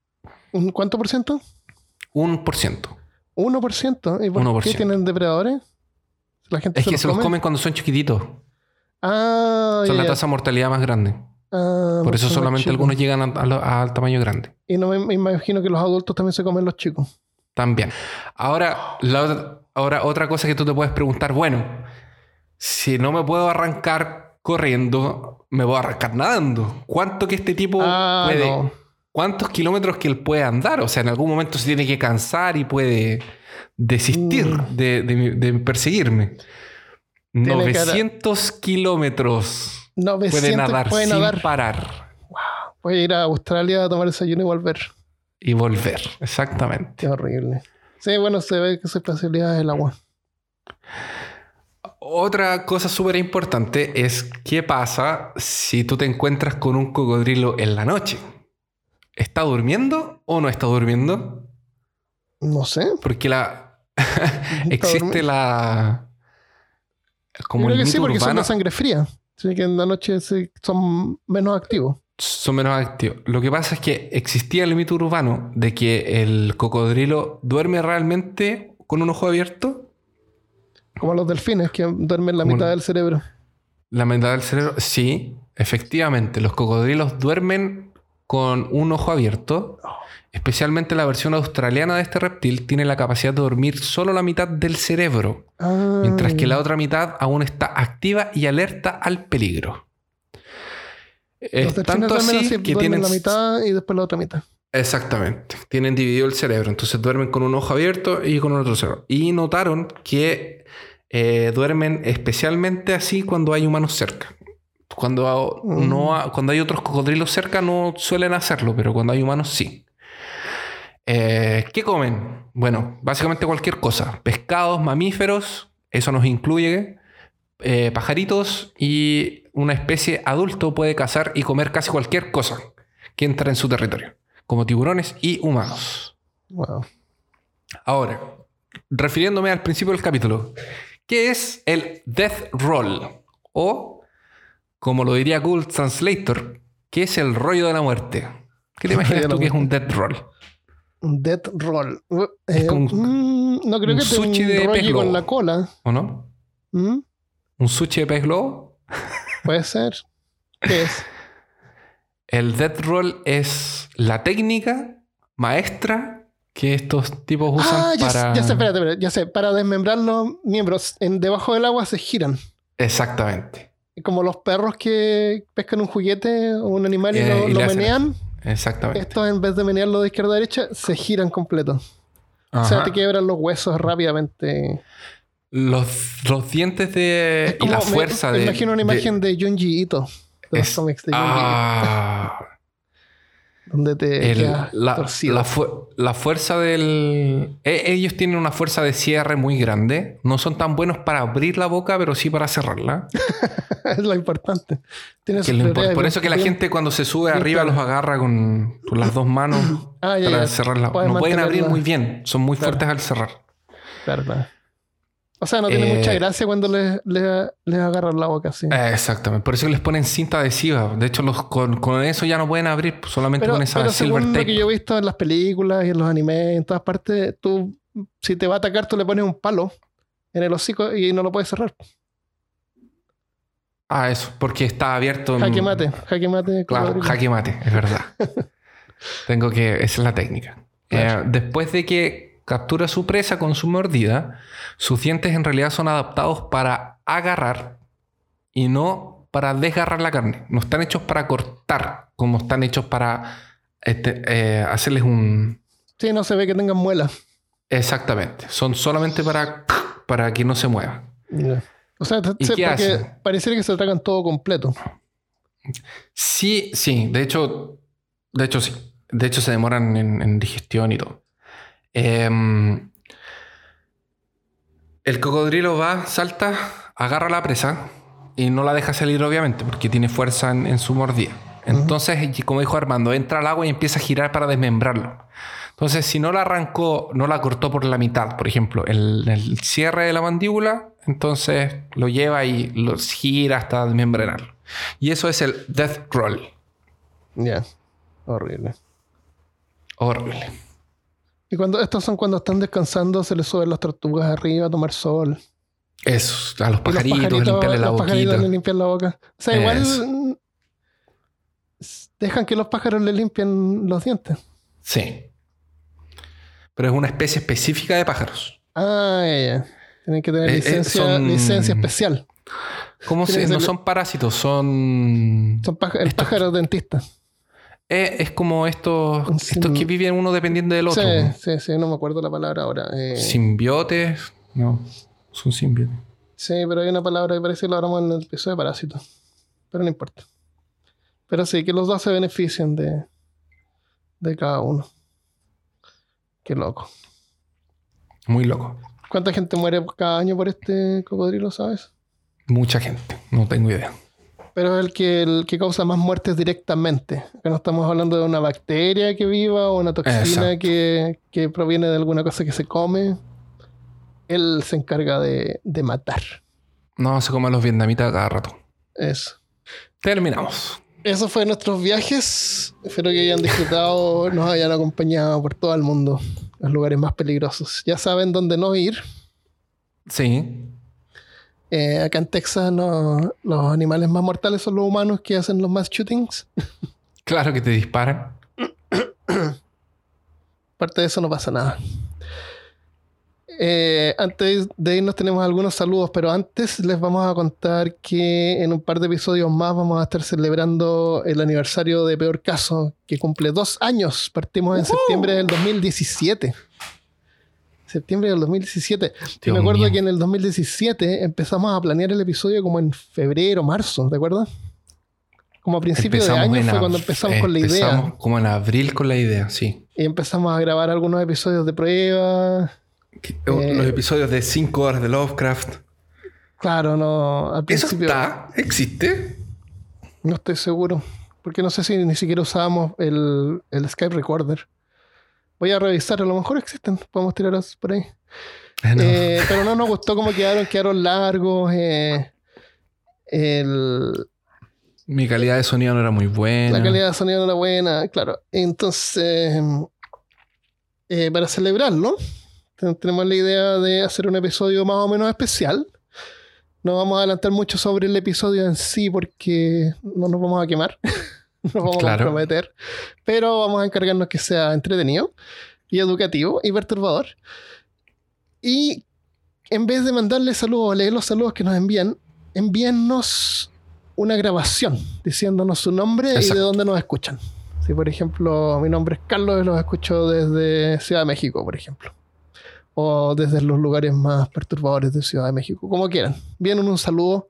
¿Un cuánto por ciento? Un por ciento. 1%. ¿Y por 1%. qué tienen depredadores? La gente Es que los se los come? comen cuando son chiquititos. Ah, Son la tasa de mortalidad más grande. Ah, Por eso solamente chicos. algunos llegan al tamaño grande. Y no me, me imagino que los adultos también se comen los chicos. También. Ahora, la ahora, otra cosa que tú te puedes preguntar, bueno, si no me puedo arrancar corriendo, me voy a arrancar nadando. ¿Cuánto que este tipo Ah, puede... no. ¿Cuántos kilómetros que él puede andar? O sea, en algún momento se tiene que cansar y puede desistir Mm. de, de- de perseguirme. Tiene cara- 900 kilómetros 900 puede nadar puede sin nadar. parar Voy a ir a Australia a tomar desayuno y volver. y volver. Exactamente. Qué horrible. Sí, bueno, se ve que su especialidad es el agua. Otra cosa súper importante es qué pasa si tú te encuentras con un cocodrilo en la noche. ¿Está durmiendo o no está durmiendo? No sé. Porque la existe durmiendo. la Yo como creo el que sí, porque son de sangre fría. Así que en la noche son menos activos. Son menos activos. Lo que pasa es que existía el mito urbano de que el cocodrilo duerme realmente con un ojo abierto. Como los delfines que duermen la mitad del cerebro. La mitad del cerebro. Sí, efectivamente. Los cocodrilos duermen con un ojo abierto. Especialmente la versión australiana de este reptil tiene la capacidad de dormir solo la mitad del cerebro. Ah, mientras que la otra mitad aún está activa y alerta al peligro. los Es delfines tanto duermen así así, que tienen... la mitad y después la otra mitad. Exactamente. Tienen dividido el cerebro. Entonces duermen con un ojo abierto y con otro cerebro. Y notaron que eh, duermen especialmente así cuando hay humanos cerca. Cuando, Mm. no cuando hay otros cocodrilos cerca no suelen hacerlo, pero cuando hay humanos sí. Eh, ¿Qué comen? Bueno, básicamente cualquier cosa. Pescados, mamíferos, eso nos incluye. eh, pajaritos y una especie adulto puede cazar y comer casi cualquier cosa que entra en su territorio, como tiburones y humanos. Wow. Ahora, refiriéndome al principio del capítulo, ¿qué es el Death Roll? O, como lo diría Google Translator, ¿qué es el rollo de la muerte? ¿Qué te imaginas tú que es un. Death Roll? Un death roll. Es Eh, mm, no creo un que sushi un de rollo pez con la cola. ¿O no? ¿Mm? ¿Un sushi de pez globo? Puede ser. ¿Qué es? El Death Roll es la técnica maestra que estos tipos usan Ah, ya, para... ya sé, espérate, espérate, ya sé. Para desmembrar los miembros en, debajo del agua se giran. Exactamente. Como los perros que pescan un juguete o un animal y Eh, lo, y lo menean. Exactamente. Estos, en vez de menearlo de izquierda a derecha, se giran completo. O sea, te quiebran los huesos rápidamente. Los, los dientes de... Y la fuerza me de... imagino una imagen de, Junji Ito. De los es- cómics de Junji Ito. Donde te el- la, torcido. la fu- la fuerza del... e- ellos tienen una fuerza de cierre muy grande. No son tan buenos para abrir la boca, pero sí para cerrarla. es lo importante. Tienes Que lo impor- por eso que la bien- gente cuando se sube arriba claro. los agarra con, con las dos manos Ah, ya, para ya. cerrarla. Puedes No pueden abrir muy bien. Son muy Claro. fuertes al cerrar. Claro. O sea, no tiene Eh, mucha gracia cuando les, les, les agarran la boca así. Exactamente. Por eso les ponen cinta adhesiva. De hecho, los, con, con eso ya no pueden abrir. pues, Solamente pero con esa pero silver según lo tape. que yo he visto en las películas y en los animes, en todas partes, tú, si te va a atacar, tú le pones un palo en el hocico y no lo puedes cerrar. Ah, eso. Porque está abierto. en- Jaque mate, jaque mate. Claro, jaque mate, es verdad. Tengo que. Esa es la técnica. Claro. Eh, después de que captura su presa con su mordida, sus dientes en realidad son adaptados para agarrar y no para desgarrar la carne. No están hechos para cortar, como están hechos para este, eh, hacerles un. Sí, no se ve que tengan muelas. Exactamente. Son solamente para, para que no se mueva. O sea, ¿Y se- porque pareciera que se tragan todo completo. Sí, sí. De hecho, de hecho sí. De hecho se demoran en, en digestión y todo. Em, el cocodrilo va, salta, agarra la presa y no la deja salir obviamente porque tiene fuerza en, en su mordida. Entonces, como dijo Armando, entra al agua y empieza a girar para desmembrarlo. Entonces, si no la arrancó, no la cortó por la mitad, por ejemplo, el, el cierre de la mandíbula, entonces lo lleva y lo gira hasta desmembrarlo. Y eso es el death roll. Ya. Horrible. Horrible. Y cuando estos son cuando están descansando, se les suben las tortugas arriba a tomar sol. Eso, a los Y pajaritos, limpiarle la los pajaritos le limpian la boca. O sea, igual Eso. dejan que los pájaros le limpien los dientes. Sí. Pero es una especie específica de pájaros. Ah, ya, ya. Tienen que tener Eh, eh, licencia, son- licencia especial. ¿Cómo se, no son parásitos, son. Son páj- el Estos- pájaro dentista. Eh, es como estos, estos que viven uno dependiendo del otro. Sí, sí, sí, no me acuerdo la palabra ahora. Eh, Simbiotes. No, son simbiotes. Sí, pero hay una palabra que parece que lo hablamos en el episodio de parásitos. Pero no importa. Pero sí, que los dos se benefician de, de cada uno. Qué loco. Muy loco. ¿Cuánta gente muere cada año por este cocodrilo, sabes? Mucha gente. No tengo idea. Pero es el que, el que causa más muertes directamente. Que no estamos hablando de una bacteria que viva o una toxina que, que proviene de alguna cosa que se come. Él se encarga de, de matar. No se comen los vietnamitas cada rato. Eso. Terminamos. eso fue nuestros viajes. Espero que hayan disfrutado, nos hayan acompañado por todo el mundo, los lugares más peligrosos. Ya saben dónde no ir. Sí. Eh, acá en Texas no, los animales más mortales son los humanos que hacen los mass shootings. Claro que te disparan. Aparte de eso no pasa nada. Eh, antes de irnos tenemos algunos saludos, pero antes les vamos a contar que en un par de episodios más vamos a estar celebrando el aniversario de Peor Caso, que cumple dos años. Partimos en septiembre del 2017. Septiembre del 2017. y Dios me acuerdo mío. que en el 2017 empezamos a planear el episodio como en febrero, marzo, ¿te acuerdas? Como a principios de año fue cuando empezamos con la idea. empezamos como en abril con la idea, sí. Y empezamos a grabar algunos episodios de prueba. Que- Eh, Los episodios de 5 horas de Lovecraft. Claro, no. Al ¿Eso está? ¿Existe? no estoy seguro. Porque no sé si ni siquiera usábamos el, el Skype Recorder. Voy a revisar, a lo mejor existen. Podemos tirarlos por ahí. Ah, no. Eh, pero no nos gustó cómo quedaron, quedaron largos. eh, el, Mi calidad de sonido no era muy buena. La calidad de sonido no era buena, claro. Entonces, eh, para celebrarlo, ten- tenemos la idea de hacer un episodio más o menos especial. No vamos a adelantar mucho sobre el episodio en sí porque no nos vamos a quemar. no vamos Claro. a prometer. Pero vamos a encargarnos que sea entretenido y educativo y perturbador. Y en vez de mandarle saludos o leer los saludos que nos envían, envíennos una grabación diciéndonos su nombre y de dónde nos escuchan. Si, por ejemplo, mi nombre es Carlos y los escucho desde Ciudad de México, por ejemplo. O desde los lugares más perturbadores de Ciudad de México, como quieran. Vienen un saludo.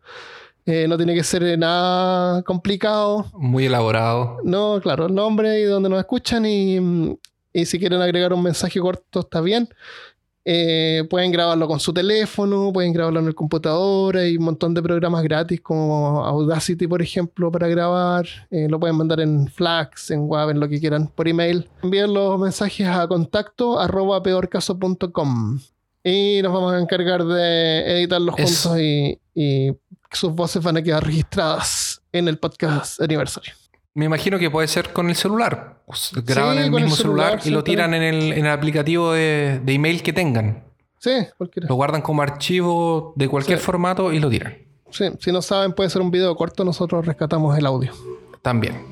Eh, no tiene que ser nada complicado. Muy elaborado. No, claro, el nombre y dónde nos escuchan y, y si quieren agregar un mensaje corto está bien. Eh, pueden grabarlo con su teléfono, pueden grabarlo en el computador, hay un montón de programas gratis como Audacity, por ejemplo, para grabar. Eh, lo pueden mandar en Flax, en Web, en lo que quieran, por email. Envíen los mensajes a contacto arroba peorcaso.com y nos vamos a encargar de editarlos Eso. juntos y, y sus voces van a quedar registradas en el podcast aniversario. Me imagino que puede ser con el celular. Pues, Graban Sí, en el mismo celular, celular, y lo tiran en el, en el aplicativo de, de email que tengan. Sí, cualquiera. Lo guardan como archivo de cualquier Sí. formato y lo tiran. Sí, si no saben, puede ser un video corto, nosotros rescatamos el audio. También.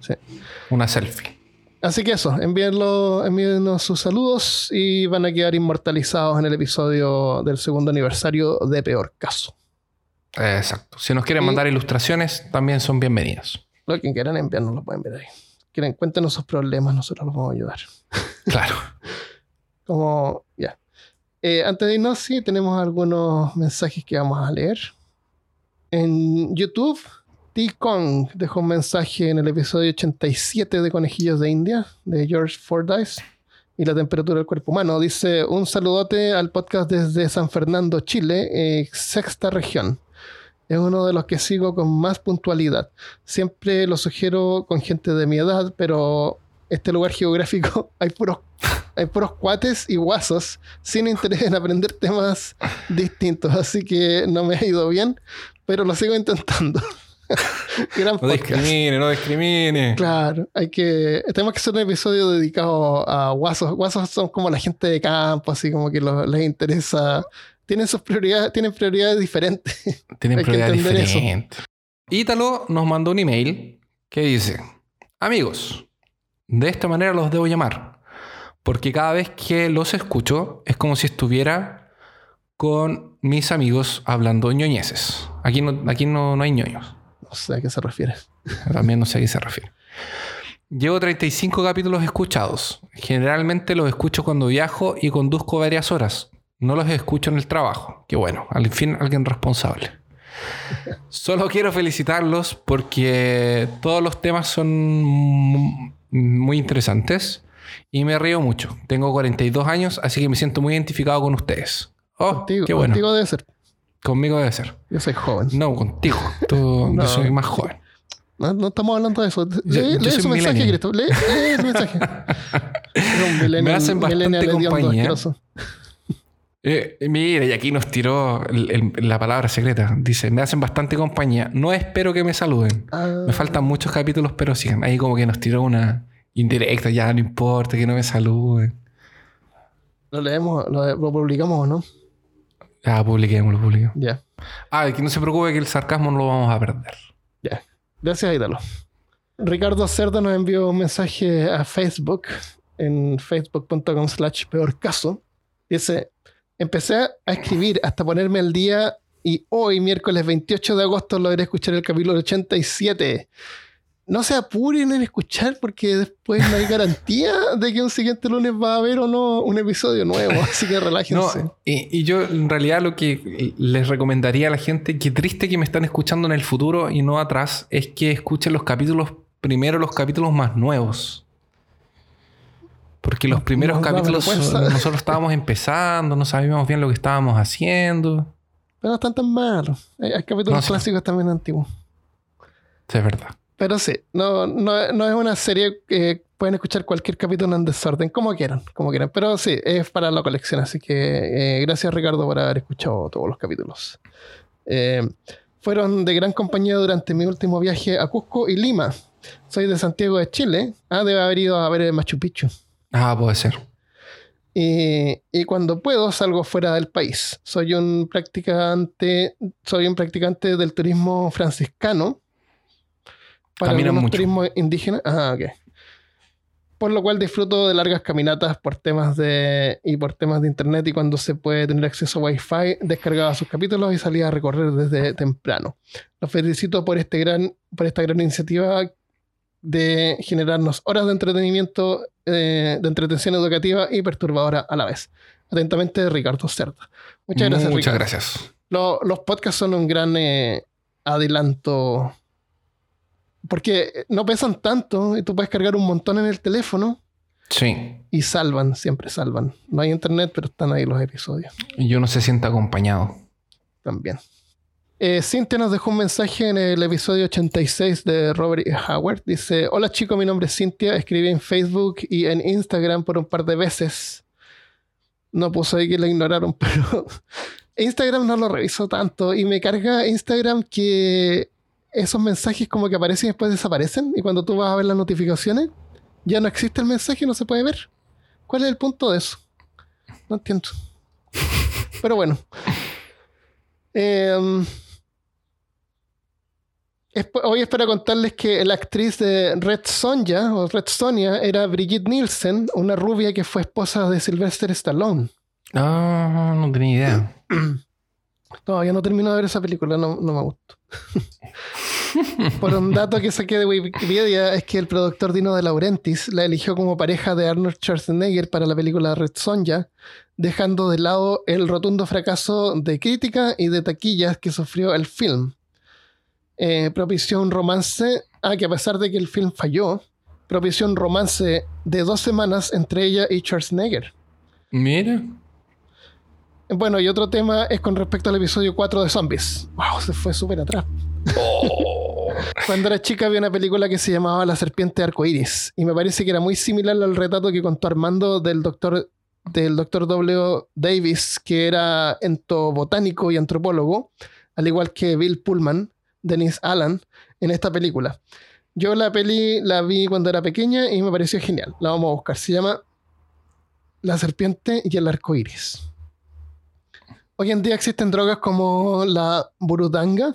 Sí. Una selfie. Así que eso, envíenlo, envíennos sus saludos y van a quedar inmortalizados en el episodio del segundo aniversario de Peor Caso. Exacto. Si nos quieren Y- mandar ilustraciones, también son bienvenidas. Lo que quieran enviarnos lo pueden ver ahí. Quieren, cuéntenos sus problemas, nosotros los vamos a ayudar. Claro. Como, ya. Eh, antes de irnos, sí, tenemos algunos mensajes que vamos a leer. En YouTube, T-Kong dejó un mensaje en el episodio 87 de Conejillos de India, de George Fordyce, y la temperatura del cuerpo humano. Dice, un saludote al podcast desde San Fernando, Chile, eh, sexta región. Es uno de los que sigo con más puntualidad. Siempre lo sugiero con gente de mi edad, pero este lugar geográfico hay puros, hay puros cuates y guasos sin interés en aprender temas distintos. Así que no me ha ido bien, pero lo sigo intentando. Gran No discrimine, no discrimine. Claro, hay que. Tenemos que hacer un episodio dedicado a guasos. Guasos son como la gente de campo, así como que lo- les interesa. Tienen sus prioridades, tienen prioridades diferentes. Tienen prioridades diferentes. Ítalo nos mandó un email que dice: Amigos, de esta manera los debo llamar. Porque cada vez que los escucho es como si estuviera con mis amigos hablando ñoñeces. Aquí no, aquí no, no hay ñoños. No sé a qué se refiere. También no sé a qué se refiere. Llevo 35 capítulos escuchados. Generalmente los escucho cuando viajo y conduzco varias horas. No los escucho en el trabajo. Que bueno, al fin alguien responsable. Solo quiero felicitarlos porque todos los temas son mu- muy interesantes y me río mucho. Tengo 42 años, así que me siento muy identificado con ustedes. Oh, Contigo, qué bueno. contigo debe ser. Conmigo debe ser. Yo soy joven. No, contigo. Tú, No. Yo soy más joven. No, no estamos hablando de eso. Yo- Lee, yo lee soy su mensaje. Cristo. Lee, lee el mensaje. Me hacen bastante compañía. Eh, mira, y aquí nos tiró el- el- la palabra secreta. Dice, me hacen bastante compañía. No espero que me saluden. Ah, Me faltan muchos capítulos, pero sí. Ahí como que nos tiró una indirecta. Ya no importa que no me saluden. Lo leemos, lo, lo publicamos o no. Ya, publiquemos, lo publiquemos. Ya, Ah, que no se preocupe que el sarcasmo no lo vamos a perder. ya. Gracias, Ítalo. Ricardo Cerda nos envió un mensaje a Facebook en facebook.com slash peor caso. Dice, empecé a escribir hasta ponerme al día y hoy, miércoles 28 de agosto, logré escuchar el capítulo 87. No se apuren en escuchar porque después no hay garantía de que un siguiente lunes va a haber o no un episodio nuevo. Así que relájense. No, y, y yo en realidad lo que les recomendaría a la gente, que triste que me están escuchando en el futuro y no atrás, es que escuchen los capítulos, primero los capítulos más nuevos. Porque los primeros nos capítulos nosotros estábamos empezando, no sabíamos bien lo que estábamos haciendo. Pero no están tan malos. Hay, hay capítulos No, sí. clásicos también antiguos. Sí, es verdad. Pero sí, no, no, no es una serie que pueden escuchar cualquier capítulo en desorden, como quieran, como quieran. Pero sí, es para la colección. Así que eh, gracias Ricardo por haber escuchado todos los capítulos. Eh, fueron de gran compañía durante mi último viaje a Cusco y Lima. Soy de Santiago de Chile. Ah, debe haber ido a ver el Machu Picchu. Ah, puede ser. Y, y cuando puedo salgo fuera del país. Soy un practicante, soy un practicante del turismo franciscano. Para mucho. turismos indígenas. Ah, ok. Por lo cual disfruto de largas caminatas por temas de y por temas de internet y cuando se puede tener acceso a Wi-Fi, descargaba sus capítulos y salía a recorrer desde temprano. Los felicito por este gran, por esta gran iniciativa de generarnos horas de entretenimiento, eh, de entretención educativa y perturbadora a la vez. Atentamente, Ricardo Cerda. Muchas gracias, Muchas Ricardo. gracias. Lo- los podcasts son un gran eh, adelanto porque no pesan tanto y tú puedes cargar un montón en el teléfono Sí. y salvan, siempre salvan. No hay internet, pero están ahí los episodios Y uno se siente acompañado. también. Eh, Cintia nos dejó un mensaje en el episodio 86 de Robert E. Howard. Dice, hola chicos, mi nombre es Cintia. Escribí en Facebook y en Instagram por un par de veces. No puso ahí que la ignoraron, pero Instagram no lo reviso tanto y me carga Instagram que esos mensajes como que aparecen y después desaparecen y cuando tú vas a ver las notificaciones ya no existe el mensaje y no se puede ver. ¿Cuál es el punto de eso? No entiendo. Pero bueno. Eh, es- hoy es para contarles que la actriz de Red Sonja o Red Sonia era Brigitte Nielsen, una rubia que fue esposa de Sylvester Stallone. Ah, no tenía idea. Todavía no termino de ver esa película, no, no me gustó. Por un dato que saqué de Wikipedia es que el productor Dino De Laurentiis la eligió como pareja de Arnold Schwarzenegger para la película Red Sonja, dejando de lado el rotundo fracaso de crítica y de taquillas que sufrió el film. Eh, propició un romance, ah, que a pesar de que el film falló, propició un romance de dos semanas entre ella y Schwarzenegger. Mira. Bueno, y otro tema es con respecto al episodio 4 de Zombies. Wow, se fue súper atrás. Cuando era chica vi una película que se llamaba La serpiente arcoíris y me parece que era muy similar al retrato que contó Armando del doctor del doctor W. Davis, que era entobotánico y antropólogo, al igual que Bill Pullman, Dennis Allen, en esta película. Yo la peli la vi cuando era pequeña y me pareció genial. La vamos a buscar. Se llama La serpiente y el arcoíris. Hoy en día existen drogas como la burudanga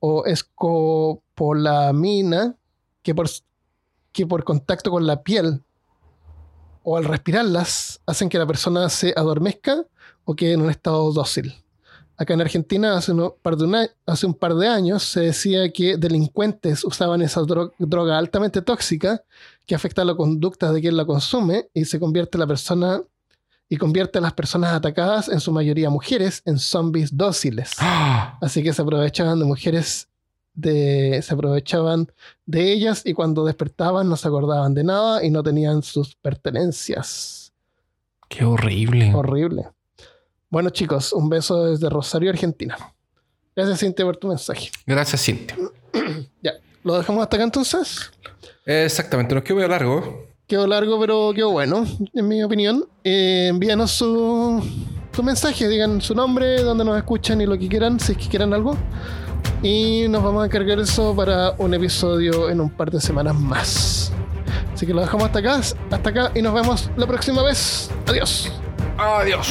o escopolamina que por, que por contacto con la piel o al respirarlas hacen que la persona se adormezca o quede en un estado dócil. Acá en Argentina hace, uno- par de una- hace un par de años se decía que delincuentes usaban esa dro- droga altamente tóxica que afecta la conducta de quien la consume y se convierte la persona y convierte a las personas atacadas, en su mayoría mujeres, en zombies dóciles. Ah, Así que se aprovechaban de mujeres, de, se aprovechaban de ellas y cuando despertaban no se acordaban de nada y no tenían sus pertenencias. qué horrible. Horrible. Bueno chicos, un beso desde Rosario, Argentina. Gracias Cintia por tu mensaje. Gracias, Cintia. Ya, ¿lo dejamos hasta acá entonces? Exactamente, nos quedó largo. Quedó largo, pero quedó bueno, en mi opinión. Eh, envíanos su, su mensaje, digan su nombre, dónde nos escuchan y lo que quieran, si es que quieran algo. Y nos vamos a encargar eso para un episodio en un par de semanas más. Así que lo dejamos hasta acá, hasta acá y nos vemos la próxima vez. Adiós. Adiós.